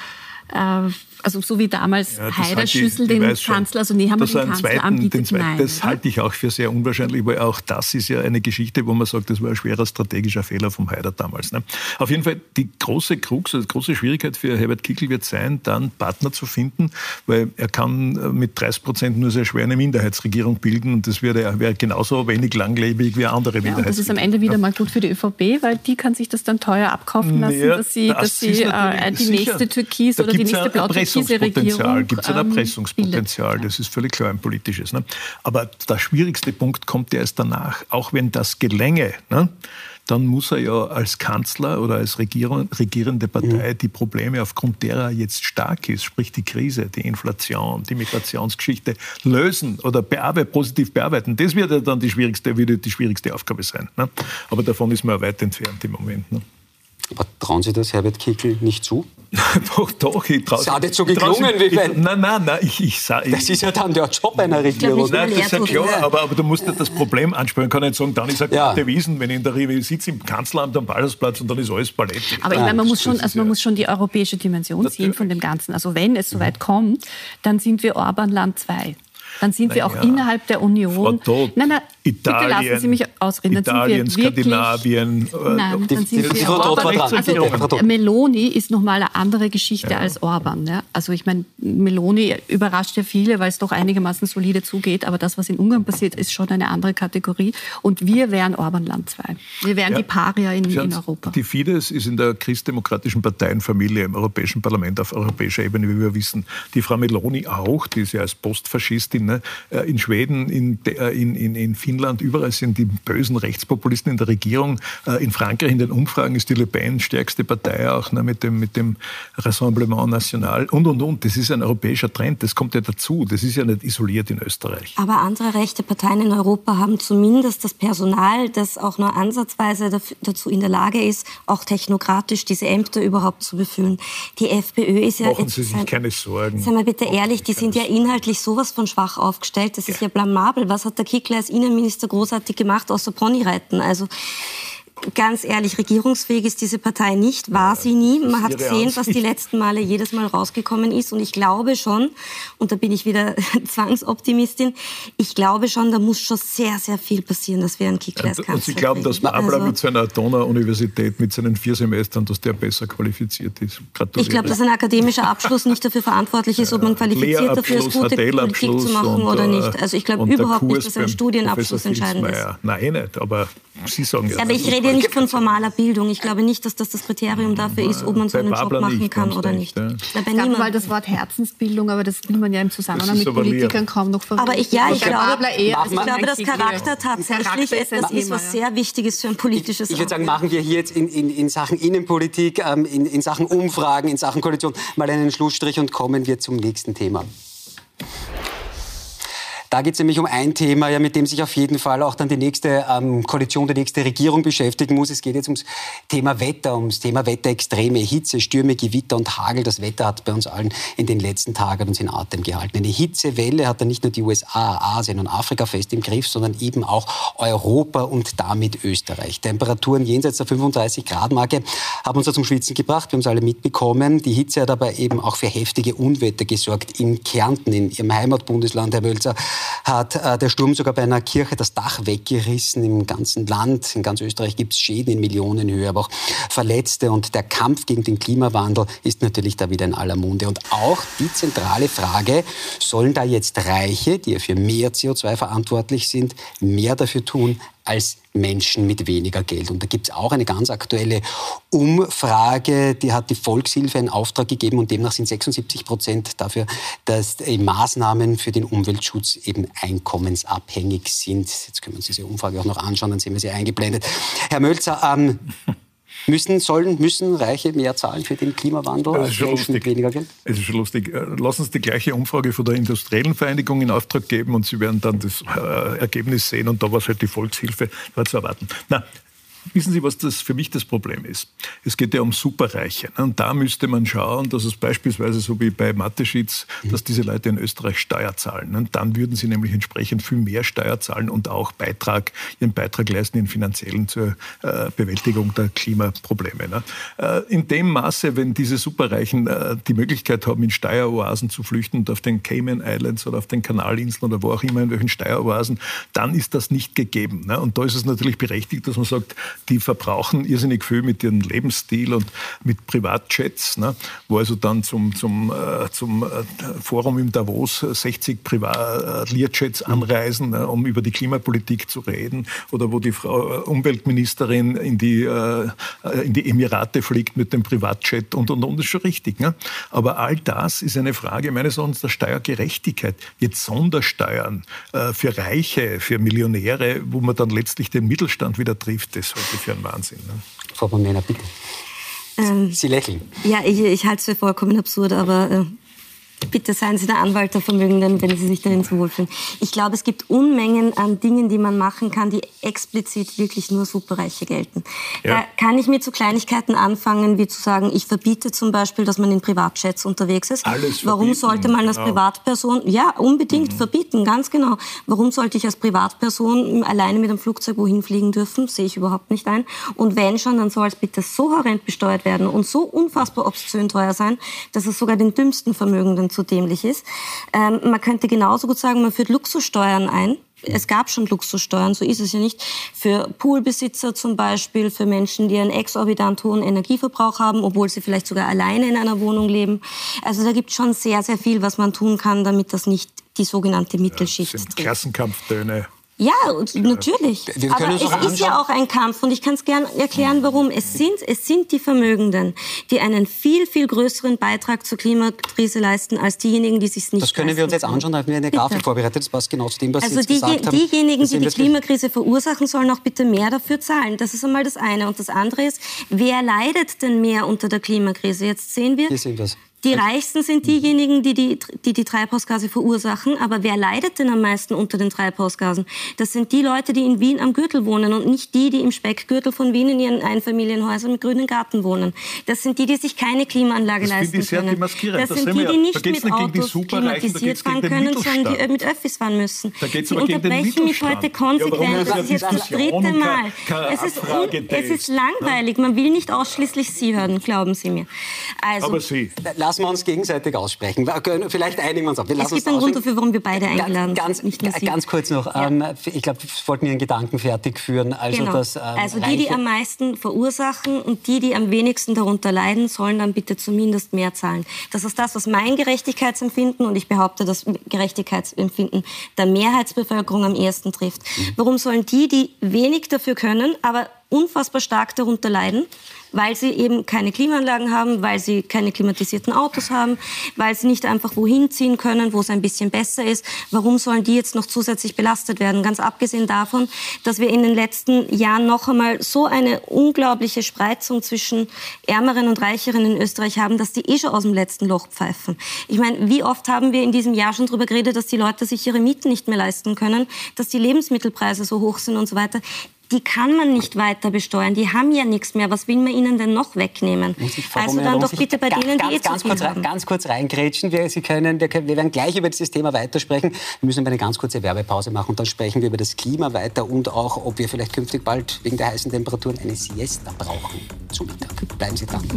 äh, also so wie damals ja, Haider Schüssel den Kanzler, also nee, haben wir den Kanzler zweiten, anbietet, den zweiten, nein, Das halte ich auch für sehr unwahrscheinlich, weil auch das ist ja eine Geschichte, wo man sagt, das war ein schwerer strategischer Fehler vom Haider damals. Ne? Auf jeden Fall, die große Krux, also die große Schwierigkeit für Herbert Kickl wird sein, dann Partner zu finden, weil er kann äh, mit 30 Prozent nur sehr schwer eine Minderheitsregierung bilden und das wäre, wäre genauso wenig langlebig wie andere ja, Minderheitsregierungen. das ist am Ende wieder mal gut für die ÖVP, weil die kann sich das dann teuer abkaufen lassen, ja, dass sie, das dass sie äh, die nächste Türkis oder die nächste Erpressungspotenzial, gibt es ein Erpressungspotenzial, das ist völlig klar ein politisches. Ne? Aber der schwierigste Punkt kommt ja erst danach. Auch wenn das gelänge, ne? dann muss er ja als Kanzler oder als regierende Partei die Probleme, aufgrund derer er jetzt stark ist, sprich die Krise, die Inflation, die Migrationsgeschichte, lösen oder bearbeit, positiv bearbeiten. Das wird ja dann die schwierigste, die schwierigste Aufgabe sein. Ne? Aber davon ist man weit entfernt im Moment. Ne? Aber trauen Sie das Herbert Kickl nicht zu? doch, doch, ich traue. Das hat jetzt so geklungen, wie wenn. Nein, nein, nein, ich, ich sage. Das ist ja dann der Job einer Regierung. Nein, das ist ja klar, aber, aber du musst ja das Problem ansprechen. Ich kann nicht sagen, dann ist er ja. Wiesen, wenn ich in der Rewe sitze im Kanzleramt am Ballhausplatz und dann ist alles Ballett. Aber ich meine, man muss schon, also man muss schon die europäische Dimension sehen von dem Ganzen. Also wenn es soweit kommt, dann sind wir Orban Land 2 dann sind wir auch innerhalb der Union. Frau Todt, nein, nein, Italien, bitte lassen Sie mich ausreden. Dann Italien, sind wir Skandinavien. Wirklich, äh, nein, dann sind die, wir Orban. Also, Meloni ist nochmal eine andere Geschichte ja. als Orban. Ja? Also ich meine, Meloni überrascht ja viele, weil es doch einigermaßen solide zugeht. Aber das, was in Ungarn passiert, ist schon eine andere Kategorie. Und wir wären Orban Land 2. Wir wären die Paria in, in, Europa. Die Fidesz ist in der christdemokratischen Parteienfamilie im Europäischen Parlament auf europäischer Ebene, wie wir wissen. Die Frau Meloni auch, die ist ja als Postfaschistin Ne? Äh, in Schweden, in, äh, in, in, in Finnland, überall sind die bösen Rechtspopulisten in der Regierung. Äh, in Frankreich in den Umfragen ist die Le Pen stärkste Partei auch ne, mit, dem, mit dem Rassemblement National und, und, und. Das ist ein europäischer Trend, das kommt ja dazu. Das ist ja nicht isoliert in Österreich. Aber andere rechte Parteien in Europa haben zumindest das Personal, das auch nur ansatzweise dazu in der Lage ist, auch technokratisch diese Ämter überhaupt zu befüllen. Die FPÖ ist ja... Machen Sie sich keine Sorgen. Seien wir bitte ehrlich, die sind ja inhaltlich sowas von schwach aufgestellt. Das ist ja blamabel. Was hat der Kickler als Innenminister großartig gemacht, außer Ponyreiten? Also ganz ehrlich, regierungsfähig ist diese Partei nicht, war sie nie. Man hat gesehen, was die letzten Male jedes Mal rausgekommen ist. Und ich glaube schon, und da bin ich wieder Zwangsoptimistin, ich glaube schon, da muss schon sehr, sehr viel passieren, dass wir einen Kickler Und Sie glauben, dass der Abler also, mit seiner Donau-Universität, mit seinen vier Semestern, dass der besser qualifiziert ist? Ich glaube, dass ein akademischer Abschluss nicht dafür verantwortlich ist, ob man qualifiziert dafür ist, gute Politik zu machen oder nicht. Also ich glaube überhaupt nicht, dass ein Studienabschluss entscheidend ist. Nein, nicht, aber Sie sagen ja. Aber ich rede ja nicht von formaler Bildung. Ich glaube nicht, dass das das Kriterium dafür ist, ob man so einen Job machen kann oder nicht. Ja. Da bei mal das Wort Herzensbildung, aber das will man ja im Zusammenhang mit Politikern kaum noch verwenden. Aber ich, ja, ich glaube, ich glaube, dass Charakter tatsächlich etwas ist, was sehr wichtig ist für ein politisches Ich, ich würde sagen, machen wir hier jetzt in, in, in Sachen Innenpolitik, ähm, in, in Sachen Umfragen, in Sachen Koalition mal einen Schlussstrich und kommen wir zum nächsten Thema. Da geht es nämlich um ein Thema, ja, mit dem sich auf jeden Fall auch dann die nächste ähm, Koalition, die nächste Regierung beschäftigen muss. Es geht jetzt ums Thema Wetter, ums Thema Wetterextreme, Hitze, Stürme, Gewitter und Hagel. Das Wetter hat bei uns allen in den letzten Tagen uns in Atem gehalten. Eine Hitzewelle hat dann nicht nur die USA, Asien und Afrika fest im Griff, sondern eben auch Europa und damit Österreich. Temperaturen jenseits der 35 Grad Marke haben uns da zum Schwitzen gebracht. Wir haben es alle mitbekommen. Die Hitze hat aber eben auch für heftige Unwetter gesorgt. In Kärnten, in Ihrem Heimatbundesland, Herr Wölzer, hat äh, der Sturm sogar bei einer Kirche das Dach weggerissen im ganzen Land. In ganz Österreich gibt es Schäden in Millionenhöhe, aber auch Verletzte. Und der Kampf gegen den Klimawandel ist natürlich da wieder in aller Munde. Und auch die zentrale Frage, sollen da jetzt Reiche, die ja für mehr CO2 verantwortlich sind, mehr dafür tun als Menschen mit weniger Geld. Und da gibt es auch eine ganz aktuelle Umfrage, die hat die Volkshilfe in Auftrag gegeben und demnach sind 76 Prozent dafür, dass Maßnahmen für den Umweltschutz eben einkommensabhängig sind. Jetzt können wir uns diese Umfrage auch noch anschauen, dann sehen wir sie eingeblendet. Herr Mölzer, ähm, Müssen, sollen, müssen Reiche mehr zahlen für den Klimawandel als Menschen weniger Geld? Es ist schon lustig. Äh, lassen Sie die gleiche Umfrage von der Industriellen Vereinigung in Auftrag geben und Sie werden dann das äh, Ergebnis sehen und da war es halt die Volkshilfe, war zu erwarten. Na, Wissen Sie, was das für mich das Problem ist? Es geht ja um Superreiche. Und da müsste man schauen, dass es beispielsweise so wie bei Mateschitz, dass diese Leute in Österreich Steuer zahlen. Und dann würden sie nämlich entsprechend viel mehr Steuer zahlen und auch Beitrag, ihren Beitrag leisten, ihren finanziellen zur äh, Bewältigung der Klimaprobleme. Ne? Äh, in dem Maße, wenn diese Superreichen äh, die Möglichkeit haben, in Steueroasen zu flüchten und auf den Cayman Islands oder auf den Kanalinseln oder wo auch immer in welchen Steueroasen, dann ist das nicht gegeben. Ne? Und da ist es natürlich berechtigt, dass man sagt, die verbrauchen irrsinnig viel mit ihrem Lebensstil und mit Privatjets, ne, wo also dann zum, zum, äh, zum äh, Forum im Davos 60 Privat Learjets anreisen, ne, um über die Klimapolitik zu reden, oder wo die Frau äh, Umweltministerin in die, äh, in die Emirate fliegt mit dem Privatjet und, und, und, das ist schon richtig. Ne? Aber all das ist eine Frage meines Erachtens der Steuergerechtigkeit. Jetzt Sondersteuern äh, für Reiche, für Millionäre, wo man dann letztlich den Mittelstand wieder trifft, das wirklich für einen Wahnsinn. Ne? Frau von Mena, bitte. Ähm, Sie lächeln. Ja, ich, ich halte es für vollkommen absurd, aber äh, Bitte seien Sie der Anwalt der Vermögenden, wenn Sie sich darin so wohlfühlen. Ich glaube, es gibt Unmengen an Dingen, die man machen kann, die explizit wirklich nur Superreiche gelten. Ja. Da kann ich mit so Kleinigkeiten anfangen, wie zu sagen, ich verbiete zum Beispiel, dass man in Privatjets unterwegs ist. Alles Warum sollte man als genau. Privatperson, ja, unbedingt mhm. verbieten, ganz genau. Warum sollte ich als Privatperson alleine mit einem Flugzeug wohin fliegen dürfen? Sehe ich überhaupt nicht ein. Und wenn schon, dann soll es bitte so horrend besteuert werden und so unfassbar obszön teuer sein, dass es sogar den dümmsten Vermögenden zu dämlich ist. Ähm, man könnte genauso gut sagen, man führt Luxussteuern ein. Es gab schon Luxussteuern, so ist es ja nicht. Für Poolbesitzer zum Beispiel, für Menschen, die einen exorbitant hohen Energieverbrauch haben, obwohl sie vielleicht sogar alleine in einer Wohnung leben. Also da gibt es schon sehr, sehr viel, was man tun kann, damit das nicht die sogenannte Mittelschicht ja, sind trifft. Klassenkampftöne. Ja, natürlich. Aber es ist ja auch ein Kampf und ich kann es gern erklären, warum. Es sind, es sind die Vermögenden, die einen viel, viel größeren Beitrag zur Klimakrise leisten als diejenigen, die sich nicht Das können wir uns jetzt anschauen, da haben wir eine Grafik bitte. vorbereitet, das passt genau zu dem, was also Sie jetzt die, gesagt haben. Diejenigen, die die Klimakrise verursachen, sollen auch bitte mehr dafür zahlen. Das ist einmal das eine. Und das andere ist, wer leidet denn mehr unter der Klimakrise? Jetzt sehen wir... Hier sehen wir es Die Reichsten sind diejenigen, die die, die die Treibhausgase verursachen. Aber wer leidet denn am meisten unter den Treibhausgasen? Das sind die Leute, die in Wien am Gürtel wohnen und nicht die, die im Speckgürtel von Wien in ihren Einfamilienhäusern mit grünen Garten wohnen. Das sind die, die sich keine Klimaanlage Das leisten können. Das Da sind die, ja- die nicht mit nicht Autos klimatisiert fahren können, sondern die mit Öffis fahren müssen. Da geht's Sie aber unterbrechen mich heute Ja, konsequent. ist das ist jetzt das dritte Mal. Es ist, es ist langweilig. Man will nicht ausschließlich Sie hören, glauben Sie mir. Also, Aber Sie. Lassen wir uns gegenseitig aussprechen. Vielleicht einigen wir uns auf. Wir es gibt einen Grund dafür, warum wir beide eingeladen Ganz, sind, ganz, ganz kurz noch. Ähm, ich glaube, wir wollten Ihren Gedanken fertig führen. Also, Genau. dass, ähm, also die, die am meisten verursachen und die, die am wenigsten darunter leiden, sollen dann bitte zumindest mehr zahlen. Das ist das, was mein Gerechtigkeitsempfinden und ich behaupte, das Gerechtigkeitsempfinden der Mehrheitsbevölkerung am ehesten trifft. Warum sollen die, die wenig dafür können, aber unfassbar stark darunter leiden, weil sie eben keine Klimaanlagen haben, weil sie keine klimatisierten Autos haben, weil sie nicht einfach wohin ziehen können, wo es ein bisschen besser ist. Warum sollen die jetzt noch zusätzlich belastet werden? Ganz abgesehen davon, dass wir in den letzten Jahren noch einmal so eine unglaubliche Spreizung zwischen Ärmeren und Reicheren in Österreich haben, dass die eh schon aus dem letzten Loch pfeifen. Ich meine, wie oft haben wir in diesem Jahr schon darüber geredet, dass die Leute sich ihre Mieten nicht mehr leisten können, dass die Lebensmittelpreise so hoch sind und so weiter die kann man nicht weiter besteuern. Die haben ja nichts mehr. Was will man ihnen denn noch wegnehmen? Also dann doch bitte bei ganz, denen, die ganz, eh zu ganz kurz, haben. ganz kurz reingrätschen. Wir, Sie können, wir, können, wir werden gleich über dieses Thema weitersprechen. Wir müssen aber eine ganz kurze Werbepause machen und dann sprechen wir über das Klima weiter und auch, ob wir vielleicht künftig bald wegen der heißen Temperaturen eine Siesta brauchen zu Mittag. Bleiben Sie dran.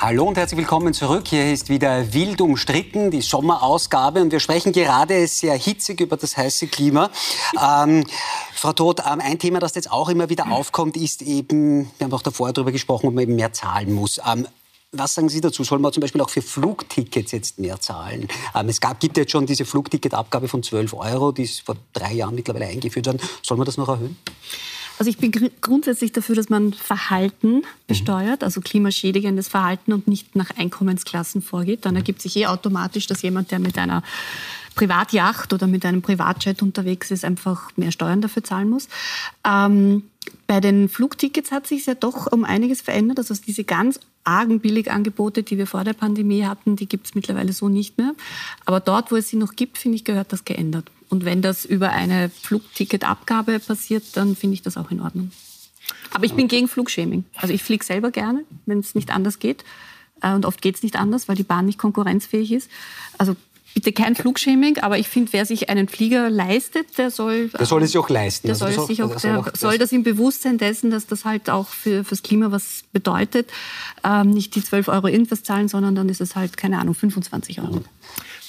Hallo und herzlich willkommen zurück. Hier ist wieder wild umstritten, die Sommerausgabe. Und wir sprechen gerade sehr hitzig über das heiße Klima. Ähm, Frau Todt, ähm, ein Thema, das jetzt auch immer wieder aufkommt, ist eben, wir haben auch davor darüber gesprochen, ob man eben mehr zahlen muss. Ähm, was sagen Sie dazu? Soll man zum Beispiel auch für Flugtickets jetzt mehr zahlen? Ähm, es gab, gibt jetzt schon diese Flugticketabgabe von 12 Euro, die ist vor drei Jahren mittlerweile eingeführt worden. Soll man das noch erhöhen? Also ich bin gr- grundsätzlich dafür, dass man Verhalten besteuert, also klimaschädigendes Verhalten und nicht nach Einkommensklassen vorgeht. Dann ergibt sich eh automatisch, dass jemand, der mit einer Privatjacht oder mit einem Privatjet unterwegs ist, einfach mehr Steuern dafür zahlen muss. Ähm, bei den Flugtickets hat sich ja doch um einiges verändert. Also diese ganz argen Billigangebote, die wir vor der Pandemie hatten, die gibt es mittlerweile so nicht mehr. Aber dort, wo es sie noch gibt, finde ich, gehört das geändert. Und wenn das über eine Flugticketabgabe passiert, dann finde ich das auch in Ordnung. Aber ich bin gegen Flugshaming. Also ich fliege selber gerne, wenn es nicht anders geht. Äh, Und oft geht es nicht anders, weil die Bahn nicht konkurrenzfähig ist. Also bitte kein Flugshaming, aber ich finde, wer sich einen Flieger leistet, der soll... Der soll es sich auch leisten. Der Also soll, das es sich auch- soll der auch- soll das im Bewusstsein dessen, dass das halt auch für, fürs Klima was bedeutet, ähm, nicht die 12 Euro irgendwas zahlen, sondern dann ist es halt, keine Ahnung, 25 Euro.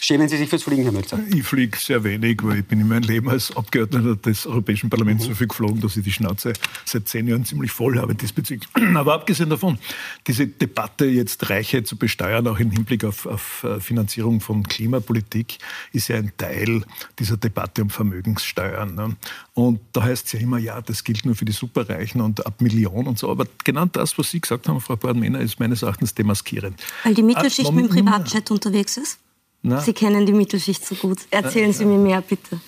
Schämen Sie sich fürs Fliegen, Herr Mölzer? Ich fliege sehr wenig, weil ich bin in meinem Leben als Abgeordneter des Europäischen Parlaments Mhm. so viel geflogen, dass ich die Schnauze seit zehn Jahren ziemlich voll habe diesbezüglich. Aber abgesehen davon, diese Debatte jetzt Reiche zu besteuern, auch im Hinblick auf, auf äh, Finanzierung von Klimapolitik, ist ja ein Teil dieser Debatte um Vermögenssteuern. Ne? Und da heißt es ja immer, ja, das gilt nur für die Superreichen und ab Millionen und so. Aber genau das, was Sie gesagt haben, Frau Born-Mehner, ist meines Erachtens demaskierend. Weil die Mittelschicht mit dem Privatjet unterwegs ist? Na. Sie kennen die Mittelschicht so gut. Erzählen Sie mir mehr, bitte.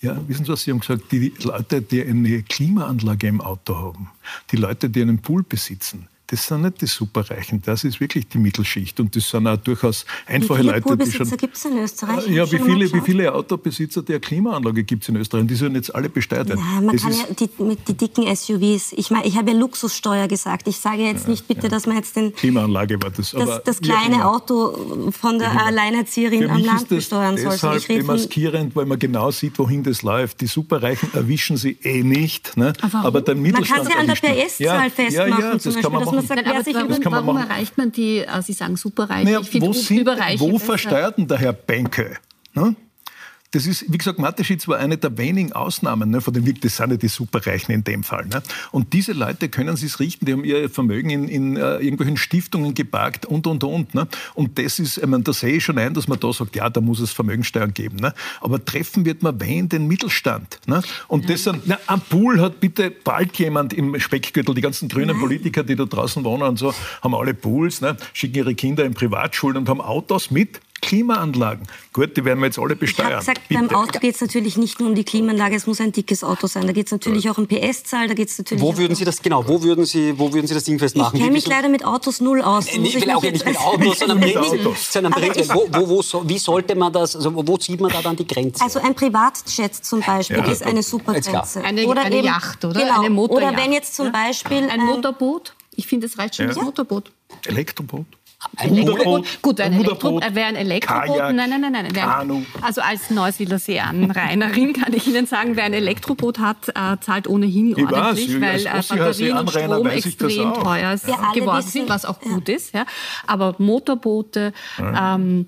Ja, wissen Sie was? Sie haben gesagt, die Leute, die eine Klimaanlage im Auto haben, die Leute, die einen Pool besitzen, das sind nicht die Superreichen, das ist wirklich die Mittelschicht. Und das sind auch durchaus einfache wie viele Leute, Poolbesitzer schon. gibt es in Österreich? Ja, Hab wie viele, wie viele Autobesitzer der Klimaanlage gibt es in Österreich? Die sollen jetzt alle besteuert werden. Nein, man Das kann ja die, mit die dicken SUVs. Ich meine, ich habe ja Luxussteuer gesagt. Ich sage jetzt nicht bitte, dass man jetzt den, Klimaanlage war das. aber das, das wie kleine immer. Auto von der Alleinerzieherin Für am Land besteuern soll. deshalb Ich demaskierend, weil man genau sieht, wohin das läuft. Die Superreichen erwischen sie eh nicht, ne? warum? aber der Man Mittelstand kann sie an der man. PS-Zahl ja, festmachen, Ja, ja, das Beispiel, kann man dass man sagt, Nein, aber wer sich warum, kann man warum machen. erreicht man die, äh, Sie sagen Superreiche, Naja, ich finde wo, sind, Überreiche wo versteuert denn der Herr Benke? Ne? Das ist, wie gesagt, Mateschitz war eine der wenigen Ausnahmen ne, von den wirklich, das sind ja die Superreichen in dem Fall. Ne? Und diese Leute können sich richten, die haben ihr Vermögen in, in äh, irgendwelchen Stiftungen geparkt und, und, und. Ne? Und das ist, ich meine, da sehe ich schon ein, dass man da sagt, ja, da muss es Vermögensteuern geben. Ne? Aber treffen wird man wen? Den Mittelstand. Ne? Und das sind, na, am Pool hat bitte bald jemand im Speckgürtel, die ganzen grünen Politiker, die da draußen wohnen und so, haben alle Pools, ne? schicken ihre Kinder in Privatschulen und haben Autos mit Klimaanlagen. Gut, die werden wir jetzt alle besteuern. Ich habe gesagt, Bitte. beim Auto geht es natürlich nicht nur um die Klimaanlage, es muss ein dickes Auto sein. Da geht es natürlich auch um PS-Zahl, da geht es natürlich Wo würden Sie das, genau, wo würden Sie, wo würden Sie das Ding festmachen? Ich kenne mich leider mit Autos null aus. Nee, ich will auch nicht mit Autos, sondern, mit Autos. sondern wo, wo, wo, wie sollte man das, also wo zieht man da dann die Grenze? Also ein Privatjet zum Beispiel ja. ist eine super Grenze. Eine, oder eine eben, Yacht, oder? Genau. Eine Motorjacht. Oder wenn jetzt zum Beispiel... Ein Motorboot. Ich finde, es reicht schon ja. das Motorboot. Elektroboot. Ein Ruderboot, gut, ein Elektro, wäre ein Elektroboot. Kajak, nein, nein, nein, nein. Kanu. also als Neusiedler Seeanrainerin kann ich Ihnen sagen, wer ein Elektroboot hat, äh, zahlt ohnehin ich ordentlich, weiß, weil äh, Batterien und Strom extrem teuer ja. geworden sind, was auch gut ist. Ja. Aber Motorboote, ähm,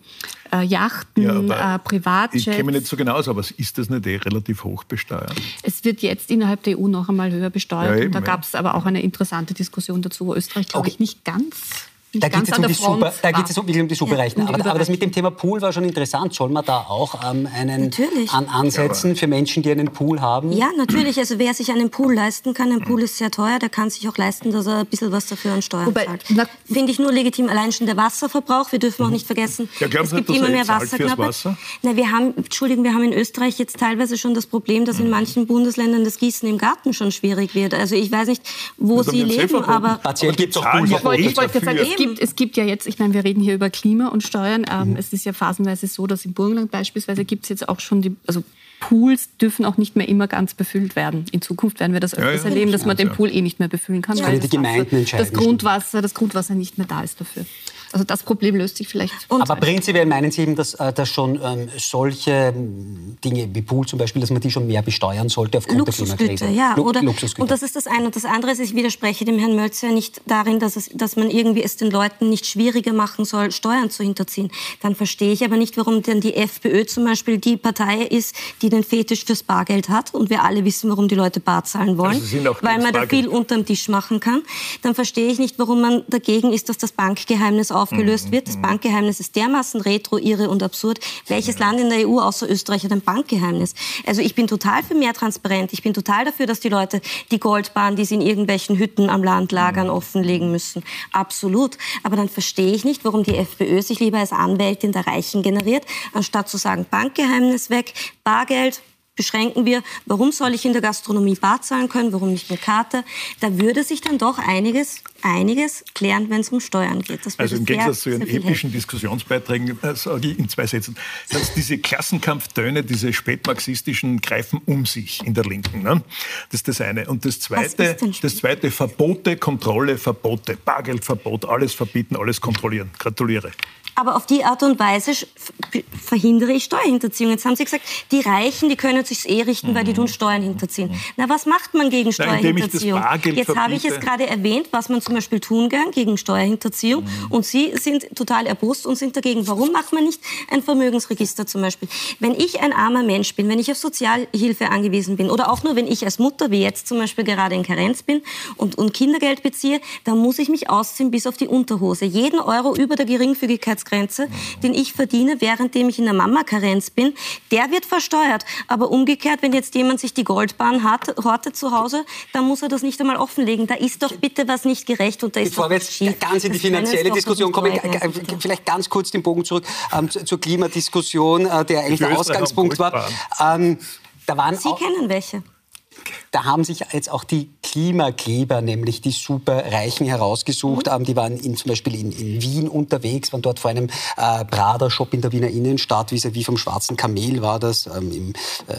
äh, Yachten, ja, äh, Privatjets. Ich kenne mich nicht so genau aus, aber ist das nicht eh relativ hoch besteuert? Es wird jetzt innerhalb der EU noch einmal höher besteuert. Ja, eben, und da gab es aber auch eine interessante Diskussion dazu, wo Österreich, glaube okay. ich, nicht ganz da geht es um die Super, da geht es um, um die Superreichen. Ja, um aber, aber, das mit dem Thema Pool war schon interessant. Soll man da auch ähm, einen an Ansetzen für Menschen, die einen Pool haben? Ja, natürlich. Also wer sich einen Pool leisten kann, ein Pool ist sehr teuer, der kann sich auch leisten, dass er ein bisschen was dafür an Steuern Wobei, zahlt. Finde ich nur legitim. Allein schon der Wasserverbrauch. Wir dürfen auch nicht vergessen, ja, es gibt immer mehr Wasserknappheit. Wasser? Na, wir haben, Entschuldigung, wir haben in Österreich jetzt teilweise schon das Problem, dass in mhm. manchen Bundesländern das Gießen im Garten schon schwierig wird. Also ich weiß nicht, wo Sie leben, aber... Partiell gibt es auch Pool. Ich wollte sagen, gibt, es gibt ja jetzt, ich meine, wir reden hier über Klima und Steuern. Ähm, mhm. Es ist ja phasenweise so, dass im Burgenland beispielsweise gibt es jetzt auch schon die, also Pools dürfen auch nicht mehr immer ganz befüllt werden. In Zukunft werden wir das öfters ja, ja. erleben, dass man den Pool eh nicht mehr befüllen kann, das weil das, Wasser, das Grundwasser, das Grundwasser nicht mehr da ist dafür. Also das Problem löst sich vielleicht. Und Aber prinzipiell meinen Sie eben, dass, äh, dass schon ähm, solche hm, Dinge wie Pool zum Beispiel, dass man die schon mehr besteuern sollte aufgrund Luxusgüter, der Klimakrise? Ja, Lu oder, Luxusgüter. Und das ist das eine. Und das andere ist, ich widerspreche dem Herrn Mölzer nicht darin, dass, es, dass man irgendwie es den Leuten nicht schwieriger machen soll, Steuern zu hinterziehen. Dann verstehe ich aber nicht, warum denn die FPÖ zum Beispiel die Partei ist, die den Fetisch fürs Bargeld hat. Und wir alle wissen, warum die Leute bar zahlen wollen, also weil man da viel unterm Tisch machen kann. Dann verstehe ich nicht, warum man dagegen ist, dass das Bankgeheimnis aufgelöst mhm. wird. Das Bankgeheimnis ist dermaßen retro, irre und absurd. Welches Land in der EU außer Österreich hat ein Bankgeheimnis? Also ich bin total für mehr Transparenz. Ich bin total dafür, dass die Leute die Goldbahn, die sie in irgendwelchen Hütten am Land lagern, mhm. offenlegen müssen. Absolut. Aber dann verstehe ich nicht, warum die FPÖ sich lieber als Anwältin der Reichen generiert, anstatt zu sagen, Bankgeheimnis weg, Bargeld, beschränken wir, warum soll ich in der Gastronomie bar zahlen können, warum nicht mit Karte? Da würde sich dann doch einiges, einiges klären, wenn es um Steuern geht. also im Gegensatz zu Ihren epischen Diskussionsbeiträgen äh, sage ich in zwei Sätzen, dass diese Klassenkampftöne, diese spätmarxistischen, greifen um sich in der Linken. Ne? Das ist das eine. Und das zweite, das zweite Verbote, Kontrolle, Verbote, Bargeldverbot, alles verbieten, alles kontrollieren. Gratuliere. Aber auf die Art und Weise verhindere ich Steuerhinterziehung. Jetzt haben Sie gesagt, die Reichen, die können sich eh richten, weil die tun Steuern hinterziehen. Na, was macht man gegen Steuerhinterziehung? Jetzt habe ich es gerade erwähnt, was man zum Beispiel tun kann gegen Steuerhinterziehung. Mhm. Und Sie sind total erbost und sind dagegen. Warum macht man nicht ein Vermögensregister zum Beispiel? Wenn ich ein armer Mensch bin, wenn ich auf Sozialhilfe angewiesen bin oder auch nur, wenn ich als Mutter, wie jetzt zum Beispiel gerade in Karenz bin und, und Kindergeld beziehe, dann muss ich mich ausziehen bis auf die Unterhose. Jeden Euro über der Geringfügigkeit Altersgrenze, den ich verdiene, währenddem ich in der Mama-Karenz bin, der wird versteuert. Aber umgekehrt, wenn jetzt jemand sich die Goldbahn hat, hortet zu Hause, dann muss er das nicht einmal offenlegen. Da ist doch bitte was nicht gerecht und da ist Bevor wir jetzt schief. ganz in die finanzielle Diskussion kommen, vielleicht ganz kurz den Bogen zurück ähm, zur Klimadiskussion, äh, der eigentlich der Ausgangspunkt war. Ähm, da waren Sie kennen welche. Da haben sich jetzt auch die Klimakleber, nämlich die Superreichen herausgesucht. Mhm. Die waren in, zum Beispiel in, in, Wien unterwegs, waren dort vor einem äh, Prada-Shop in der Wiener Innenstadt, wie wie vom Schwarzen Kamel war das. Ähm, im, äh,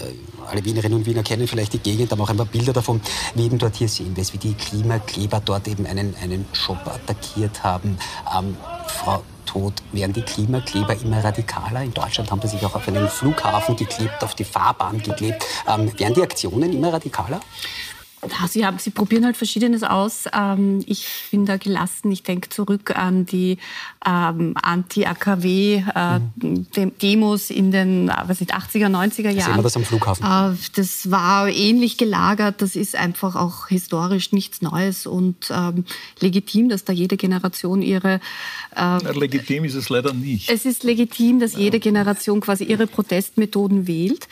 alle Wienerinnen und Wiener kennen vielleicht die Gegend, haben auch ein paar Bilder davon. Wie eben dort hier sehen wir es, wie die Klimakleber dort eben einen, einen Shop attackiert haben. Ähm, Frau Tod werden die Klimakleber immer radikaler. In Deutschland haben sie sich auch auf einen Flughafen geklebt, auf die Fahrbahn geklebt. Ähm, werden die Aktionen immer radikaler? Sie, haben, Sie probieren halt Verschiedenes aus. Ähm, ich bin da gelassen. Ich denke zurück an die ähm, Anti-AKW-Demos äh, in den äh, was nicht, 80er, 90er Jahren. Sehen wir das am Flughafen? Äh, das war ähnlich gelagert. Das ist einfach auch historisch nichts Neues und ähm, legitim, dass da jede Generation ihre... Legitim ist es leider nicht. Es ist legitim, dass jede Generation quasi ihre Protestmethoden wählt.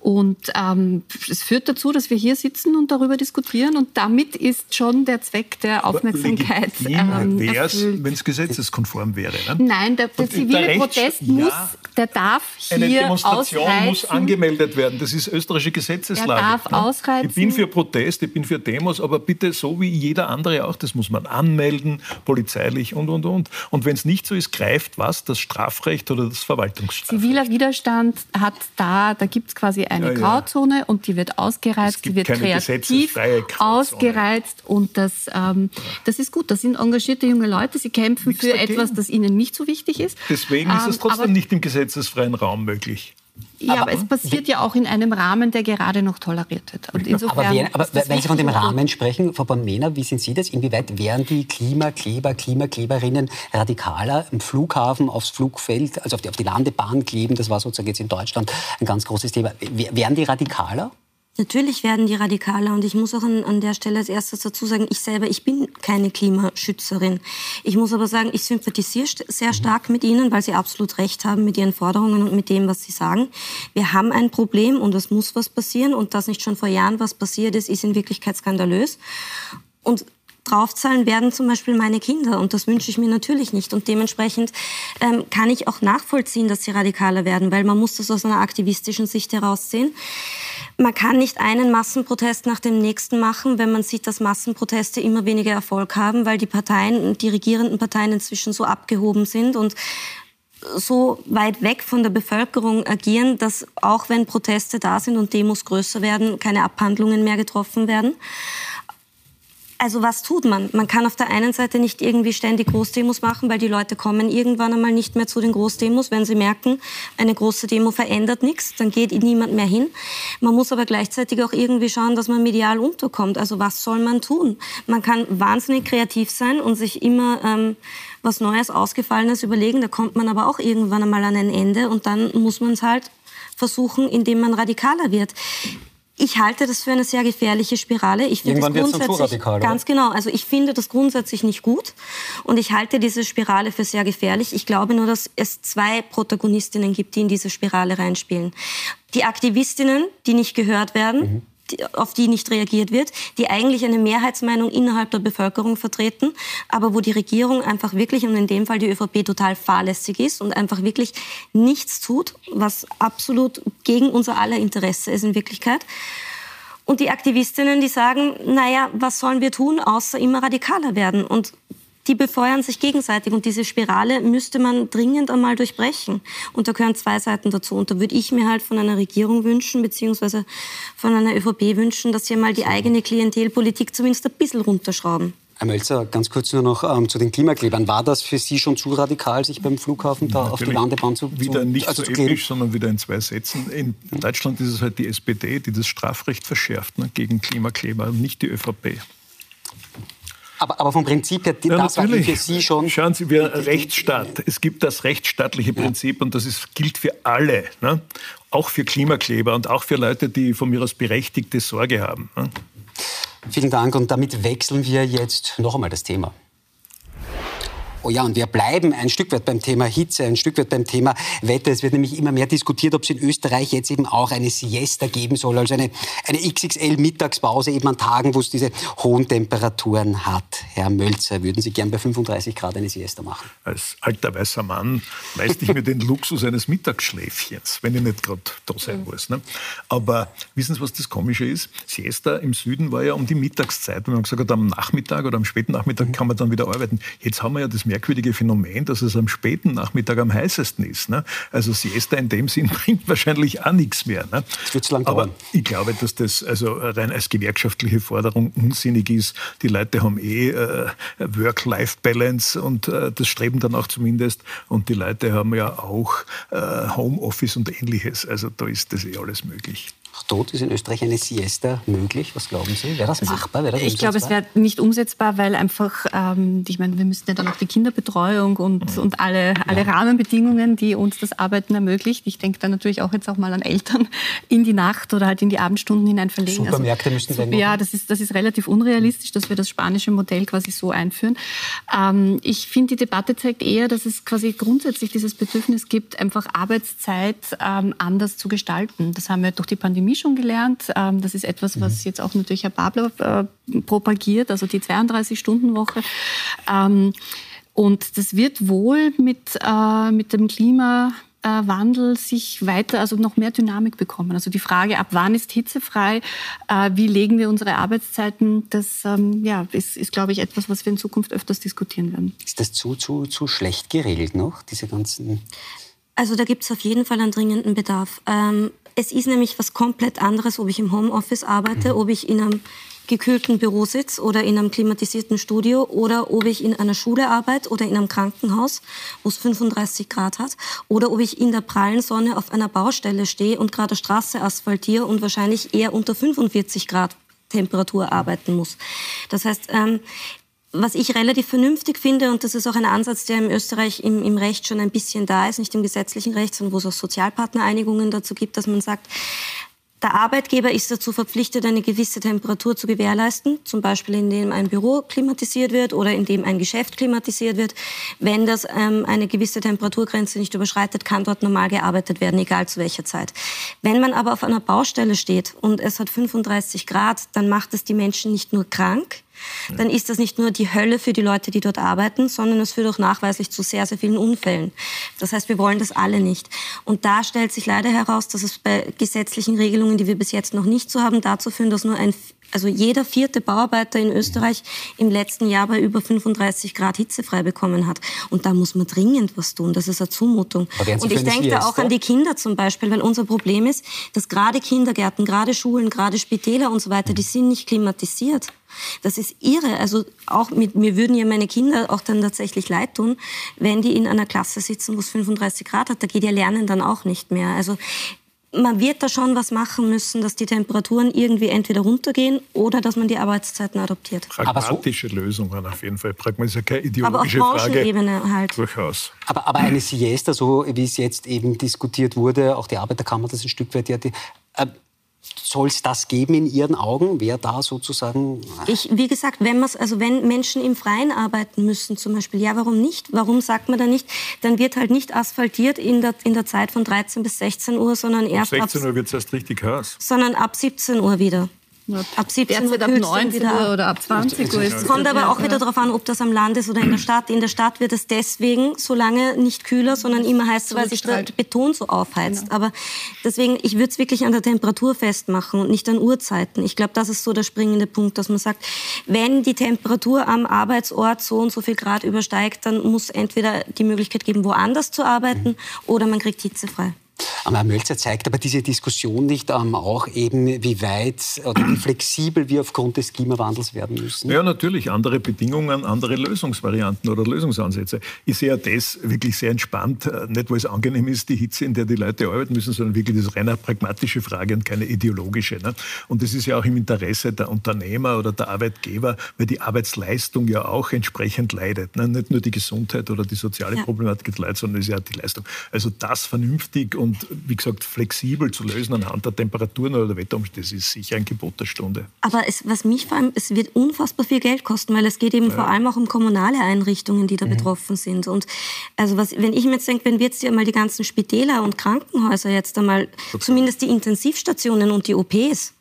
Und ähm, es führt dazu, dass wir hier sitzen und darüber diskutieren. Und damit ist schon der Zweck der Aufmerksamkeit ähm, wenn es gesetzeskonform wäre. Ne? Nein, der, der zivile der Protest muss, ja, der darf hier Eine Demonstration ausreizen. muss angemeldet werden. Das ist österreichische Gesetzeslage. Er darf ne? ausreizen. Ich bin für Protest, ich bin für Demos, aber bitte so wie jeder andere auch. Das muss man anmelden, polizeilich und, und, und. Und wenn es nicht so ist, greift was? Das Strafrecht oder das Verwaltungsstrafrecht? Ziviler Widerstand hat da, da gibt es quasi eine ja, Grauzone und die wird ausgereizt, die wird kreativ ausgereizt und das, ähm, das ist gut. Das sind engagierte junge Leute, sie kämpfen Nichts für dagegen. etwas, das ihnen nicht so wichtig ist. Deswegen ist es ähm, trotzdem nicht im gesetzesfreien Raum möglich. Ja, aber, aber, es passiert ja auch in einem Rahmen, der gerade noch toleriert wird. Und insofern aber, wer, aber wenn Sie von dem Rahmen sprechen, Frau Bonmena, wie sind Sie das? Inwieweit wären die Klimakleber, Klimakleberinnen radikaler im Flughafen, aufs Flugfeld, also auf die, auf die Landebahn kleben? Das war sozusagen jetzt in Deutschland ein ganz großes Thema. Wären die radikaler? Natürlich werden die radikaler und ich muss auch an, an, der Stelle als erstes dazu sagen, ich selber, ich bin keine Klimaschützerin. Ich muss aber sagen, ich sympathisiere sehr stark mit Ihnen, weil Sie absolut recht haben mit Ihren Forderungen und mit dem, was Sie sagen. Wir haben ein Problem und es muss was passieren und dass nicht schon vor Jahren was passiert ist, ist in Wirklichkeit skandalös. Und draufzahlen werden zum Beispiel meine Kinder. Und das wünsche ich mir natürlich nicht. Und dementsprechend ähm, kann ich auch nachvollziehen, dass sie radikaler werden, weil man muss das aus einer aktivistischen Sicht heraussehen. Man kann nicht einen Massenprotest nach dem nächsten machen, wenn man sieht, dass Massenproteste immer weniger Erfolg haben, weil die Parteien, die regierenden Parteien inzwischen so abgehoben sind und so weit weg von der Bevölkerung agieren, dass auch wenn Proteste da sind und Demos größer werden, keine Abhandlungen mehr getroffen werden. Also was tut man? Man kann auf der einen Seite nicht irgendwie ständig Großdemos machen, weil die Leute kommen irgendwann einmal nicht mehr zu den Großdemos, wenn sie merken, eine große Demo verändert nichts, dann geht niemand mehr hin. Man muss aber gleichzeitig auch irgendwie schauen, dass man medial unterkommt. Also was soll man tun? Man kann wahnsinnig kreativ sein und sich immer ähm, was Neues, Ausgefallenes überlegen. Da kommt man aber auch irgendwann einmal an ein Ende und dann muss man es halt versuchen, indem man radikaler wird. Ich halte das für eine sehr gefährliche Spirale. Ich finde dann radikal, Ganz genau. Also ich finde das grundsätzlich nicht gut und ich halte diese Spirale für sehr gefährlich. Ich glaube nur, dass es zwei Protagonistinnen gibt, die in diese Spirale reinspielen. Die Aktivistinnen, die nicht gehört werden. Mhm auf die nicht reagiert wird, die eigentlich eine Mehrheitsmeinung innerhalb der Bevölkerung vertreten, aber wo die Regierung einfach wirklich und in dem Fall die ÖVP total fahrlässig ist und einfach wirklich nichts tut, was absolut gegen unser aller Interesse ist in Wirklichkeit. Und die Aktivistinnen, die sagen, naja, was sollen wir tun, außer immer radikaler werden? Und die befeuern sich gegenseitig und diese Spirale müsste man dringend einmal durchbrechen. Und da gehören zwei Seiten dazu. Und da würde ich mir halt von einer Regierung wünschen, beziehungsweise von einer ÖVP wünschen, dass sie mal die eigene Klientelpolitik zumindest ein bisschen runterschrauben. Herr Mölzer, ganz kurz nur noch ähm, zu den Klimaklebern. War das für Sie schon zu radikal, sich beim Flughafen da Natürlich auf die Landebahn zu, Wieder nicht also so episch, sondern wieder in zwei Sätzen. In Deutschland ist es halt die SPD, die das Strafrecht verschärft ne, gegen Klimakleber, nicht die ÖVP. Aber, aber vom Prinzip her, ja, das natürlich. war für Sie schon... Schauen Sie, wir Rechtsstaat. Es gibt das rechtsstaatliche Prinzip ja. und das ist, gilt für alle. Ne? Auch für Klimakleber und auch für Leute, die von mir aus berechtigte Sorge haben. Ne? Vielen Dank und damit wechseln wir jetzt noch einmal das Thema. Oh ja, und wir bleiben ein Stück weit beim Thema Hitze, ein Stück weit beim Thema Wetter. Es wird nämlich immer mehr diskutiert, ob es in Österreich jetzt eben auch eine Siesta geben soll, also eine, eine XXL-Mittagspause eben an Tagen, wo es diese hohen Temperaturen hat. Herr Mölzer, würden Sie gern bei 35 Grad eine Siesta machen? Als alter weißer Mann leiste ich mir den Luxus eines Mittagsschläfchens, wenn ich nicht gerade da sein muss. Ne? Aber wissen Sie, was das Komische ist? Siesta im Süden war ja um die Mittagszeit. Wenn man gesagt hat, am Nachmittag oder am späten Nachmittag kann man dann wieder arbeiten. Jetzt haben wir ja das merkwürdige Phänomen, dass es am späten Nachmittag am heißesten ist. Ne? Also Siesta in dem Sinn bringt wahrscheinlich auch nichts mehr. Ne? Das wird zu lang dauern. Aber ich glaube, dass das also rein als gewerkschaftliche Forderung unsinnig ist. Die Leute haben eh äh, Work-Life-Balance und äh, das streben dann auch zumindest. Und die Leute haben ja auch äh, Homeoffice und ähnliches. Also da ist das eh alles möglich. Tot ist in Österreich eine Siesta möglich? Was glauben Sie? Wäre das also, machbar? Wäre das ich glaube, es wäre nicht umsetzbar, weil einfach, ähm, ich meine, wir müssten ja dann auch die Kinderbetreuung und, mhm. und alle, alle ja. Rahmenbedingungen, die uns das Arbeiten ermöglicht. Ich denke da natürlich auch jetzt auch mal an Eltern in die Nacht oder halt in die Abendstunden hinein verlegen. Also Supermärkte also, müssten so, Ja, das ist, das ist relativ unrealistisch, dass wir das spanische Modell quasi so einführen. Ähm, ich finde, die Debatte zeigt eher, dass es quasi grundsätzlich dieses Bedürfnis gibt, einfach Arbeitszeit ähm, anders zu gestalten. Das haben wir durch die Pandemie schon gelernt. Ähm, das ist etwas, was mhm. jetzt auch natürlich Herr Babler äh, propagiert, also die 32-Stunden-Woche. Ähm, und das wird wohl mit, äh, mit dem Klimawandel sich weiter, also noch mehr Dynamik bekommen. Also die Frage, ab wann ist hitzefrei, äh, wie legen wir unsere Arbeitszeiten, das ähm, ja, ist, ist, glaube ich, etwas, was wir in Zukunft öfters diskutieren werden. Ist das zu, zu, zu schlecht geregelt noch, diese ganzen... Also da gibt es auf jeden Fall einen dringenden Bedarf. Ähm, es ist nämlich was komplett anderes, ob ich im Homeoffice arbeite, ob ich in einem gekühlten Büro sitze oder in einem klimatisierten Studio oder ob ich in einer Schule arbeite oder in einem Krankenhaus, wo es 35 Grad hat oder ob ich in der prallen Sonne auf einer Baustelle stehe und gerade Straße asphaltiere und wahrscheinlich eher unter 45 Grad Temperatur arbeiten muss. Das heißt, ähm, was ich relativ vernünftig finde, und das ist auch ein Ansatz, der in Österreich im, im Recht schon ein bisschen da ist, nicht im gesetzlichen Recht, sondern wo es auch Sozialpartnereinigungen dazu gibt, dass man sagt, der Arbeitgeber ist dazu verpflichtet, eine gewisse Temperatur zu gewährleisten, zum Beispiel indem ein Büro klimatisiert wird oder indem ein Geschäft klimatisiert wird. Wenn das ähm, eine gewisse Temperaturgrenze nicht überschreitet, kann dort normal gearbeitet werden, egal zu welcher Zeit. Wenn man aber auf einer Baustelle steht und es hat 35 Grad, dann macht es die Menschen nicht nur krank, dann ist das nicht nur die Hölle für die Leute, die dort arbeiten, sondern es führt auch nachweislich zu sehr, sehr vielen Unfällen. Das heißt, wir wollen das alle nicht. Und da stellt sich leider heraus, dass es bei gesetzlichen Regelungen, die wir bis jetzt noch nicht so haben, dazu führen, dass nur ein also jeder vierte Bauarbeiter in Österreich im letzten Jahr bei über 35 Grad Hitze frei bekommen hat. Und da muss man dringend was tun. Das ist eine Zumutung. Und ich denke da auch an die Kinder zum Beispiel, weil unser Problem ist, dass gerade Kindergärten, gerade Schulen, gerade Spitäler und so weiter, die sind nicht klimatisiert. Das ist irre. Also auch mit, mir würden ja meine Kinder auch dann tatsächlich leid tun, wenn die in einer Klasse sitzen, wo es 35 Grad hat. Da geht ja Lernen dann auch nicht mehr. Also man wird da schon was machen müssen, dass die Temperaturen irgendwie entweder runtergehen oder dass man die Arbeitszeiten adoptiert. Pragmatische so, Lösungen auf jeden Fall. Pragmatische, keine ideologische aber auf Frage. halt. Durchaus. Aber, aber eine Siesta, so wie es jetzt eben diskutiert wurde, auch die Arbeiterkammer das ein Stück weit, ja, die, äh, soll es das geben in Ihren Augen? Wer da sozusagen? Ich, wie gesagt, wenn also wenn Menschen im Freien arbeiten müssen, zum Beispiel, ja, warum nicht? Warum sagt man da nicht? Dann wird halt nicht asphaltiert in der, in der Zeit von 13 bis 16 Uhr, sondern erst ab 16 Uhr wird es erst richtig heiß. Sondern ab 17 Uhr wieder. Ab 17 Uhr ab 19 Uhr oder ab 20 Uhr. Es kommt aber auch wieder darauf an, ob das am Land ist oder in der Stadt. In der Stadt wird es deswegen so lange nicht kühler, sondern immer heißer, weil sich der Beton so aufheizt. Genau. Aber deswegen, ich würde es wirklich an der Temperatur festmachen und nicht an Uhrzeiten. Ich glaube, das ist so der springende Punkt, dass man sagt, wenn die Temperatur am Arbeitsort so und so viel Grad übersteigt, dann muss entweder die Möglichkeit geben, woanders zu arbeiten oder man kriegt Hitze frei. Herr Mölzer zeigt aber diese Diskussion nicht ähm, auch eben, wie weit oder wie flexibel wir aufgrund des Klimawandels werden müssen? Ja, natürlich. Andere Bedingungen, andere Lösungsvarianten oder Lösungsansätze. Ich sehe ja das wirklich sehr entspannt. Äh, nicht, weil es angenehm ist, die Hitze, in der die Leute arbeiten müssen, sondern wirklich das reine pragmatische Frage und keine ideologische. Ne? Und das ist ja auch im Interesse der Unternehmer oder der Arbeitgeber, weil die Arbeitsleistung ja auch entsprechend leidet. Ne? Nicht nur die Gesundheit oder die soziale ja. Problematik leidet, sondern es ist ja die Leistung. Also das vernünftig und wie gesagt, flexibel zu lösen anhand der Temperaturen oder der Wetterumstände, das ist sicher ein Gebot der Stunde. Aber es, was mich vor allem, es wird unfassbar viel Geld kosten, weil es geht eben ja. vor allem auch um kommunale Einrichtungen, die da mhm. betroffen sind. Und also was, wenn ich mir jetzt denke, wenn wir jetzt einmal die ganzen Spitäler und Krankenhäuser jetzt einmal, okay. zumindest die Intensivstationen und die OPs,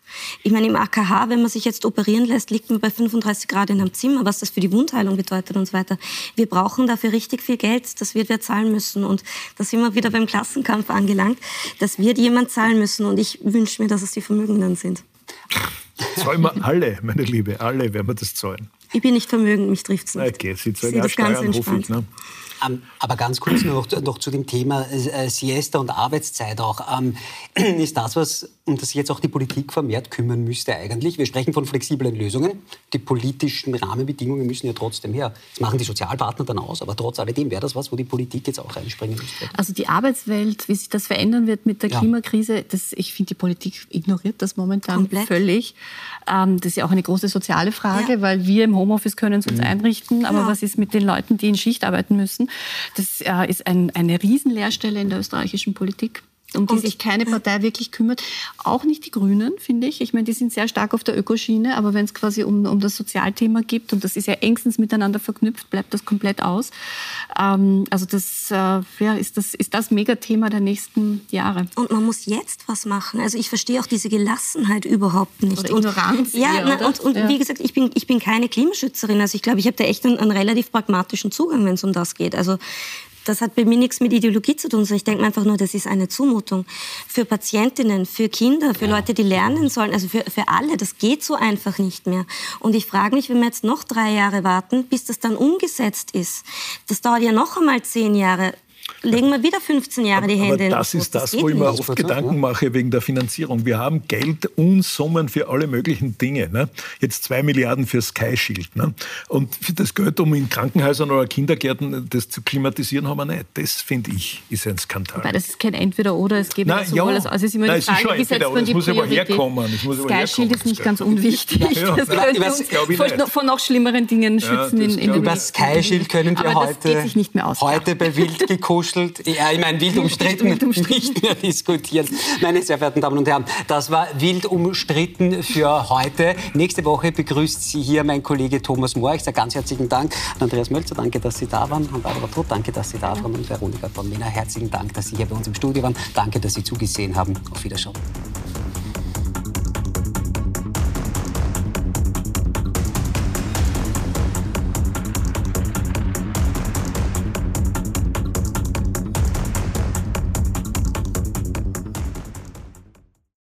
ich meine, im AKH, wenn man sich jetzt operieren lässt, liegt man bei 35 Grad in einem Zimmer, was das für die Wundheilung bedeutet und so weiter. Wir brauchen dafür richtig viel Geld. Das wird wer zahlen müssen. Und da sind wir wieder beim Klassenkampf angelangt. Das wird jemand zahlen müssen. Und ich wünsche mir, dass es die Vermögenden sind. Zahlen wir alle, meine Liebe, alle werden wir das zahlen. Ich bin nicht vermögend, mich trifft es nicht. Okay, Sie zahlen ja Steuern, hoffe ich. Ne? Ähm, aber ganz kurz noch, noch zu dem Thema äh, Siesta und Arbeitszeit auch. Ähm, ist das was, um das jetzt auch die Politik vermehrt kümmern müsste eigentlich? Wir sprechen von flexiblen Lösungen. Die politischen Rahmenbedingungen müssen ja trotzdem her. Das machen die Sozialpartner dann aus, aber trotz alledem wäre das was, wo die Politik jetzt auch einspringen müsste. Also die Arbeitswelt, wie sich das verändern wird mit der ja. Klimakrise, das, ich finde, die Politik ignoriert das momentan Komplett. völlig. Ähm, das ist ja auch eine große soziale Frage, ja. weil wir im Homeoffice können es uns mhm. einrichten, aber ja. was ist mit den Leuten, die in Schicht arbeiten müssen? Das äh, ist ein, eine Riesenleerstelle in der österreichischen Politik um die und, sich keine Partei wirklich kümmert. Auch nicht die Grünen, finde ich. Ich meine, die sind sehr stark auf der Ökoschiene, aber wenn es quasi um, um das Sozialthema geht, und das ist ja engstens miteinander verknüpft, bleibt das komplett aus. Ähm, also das, äh, ja, ist das ist das Megathema der nächsten Jahre. Und man muss jetzt was machen. Also ich verstehe auch diese Gelassenheit überhaupt nicht. Oder Ignoranz. Und, ja, eher, na, und, und ja. wie gesagt, ich bin, ich bin keine Klimaschützerin. Also ich glaube, ich habe da echt einen, einen relativ pragmatischen Zugang, wenn es um das geht. Also das hat bei mir nichts mit Ideologie zu tun, sondern ich denke einfach nur, das ist eine Zumutung für Patientinnen, für Kinder, für ja. Leute, die lernen sollen, also für, für alle. Das geht so einfach nicht mehr. Und ich frage mich, wenn wir jetzt noch drei Jahre warten, bis das dann umgesetzt ist, das dauert ja noch einmal zehn Jahre legen wir wieder 15 Jahre die Hände aber das in ist das, das wo ich mir oft Gedanken mache wegen der Finanzierung. Wir haben Geld Unsummen für alle möglichen Dinge. Ne? Jetzt zwei Milliarden für Sky Shield. Ne? Und für das Geld, um in Krankenhäusern oder Kindergärten das zu klimatisieren, haben wir nicht. Das, finde ich, ist ein Skandal. Weil das ist kein Entweder-Oder, es geht Nein, ja, alles aus. Also es ist immer Nein, die Frage, wie setzt man die muss Priorität? herkommen. Sky Shield ist nicht ganz unwichtig. Ja, das ja. könnte uns vor, vor, noch schlimmeren Dingen schützen. in, in Über Sky Shield können wir heute, heute bei Wild gekostet ja, ich meine wild umstritten, wild umstritten, nicht mehr diskutieren. Meine sehr verehrten Damen und Herren, das war wild umstritten für heute. Nächste Woche begrüßt Sie hier mein Kollege Thomas Mohr. Ich sage ganz herzlichen Dank an Andreas Mölzer, danke, dass Sie da waren. An Barbara Todt, danke, dass Sie da waren. Und Veronika von Mena, herzlichen Dank, dass Sie hier bei uns im Studio waren. Danke, dass Sie zugesehen haben. Auf Wiedersehen.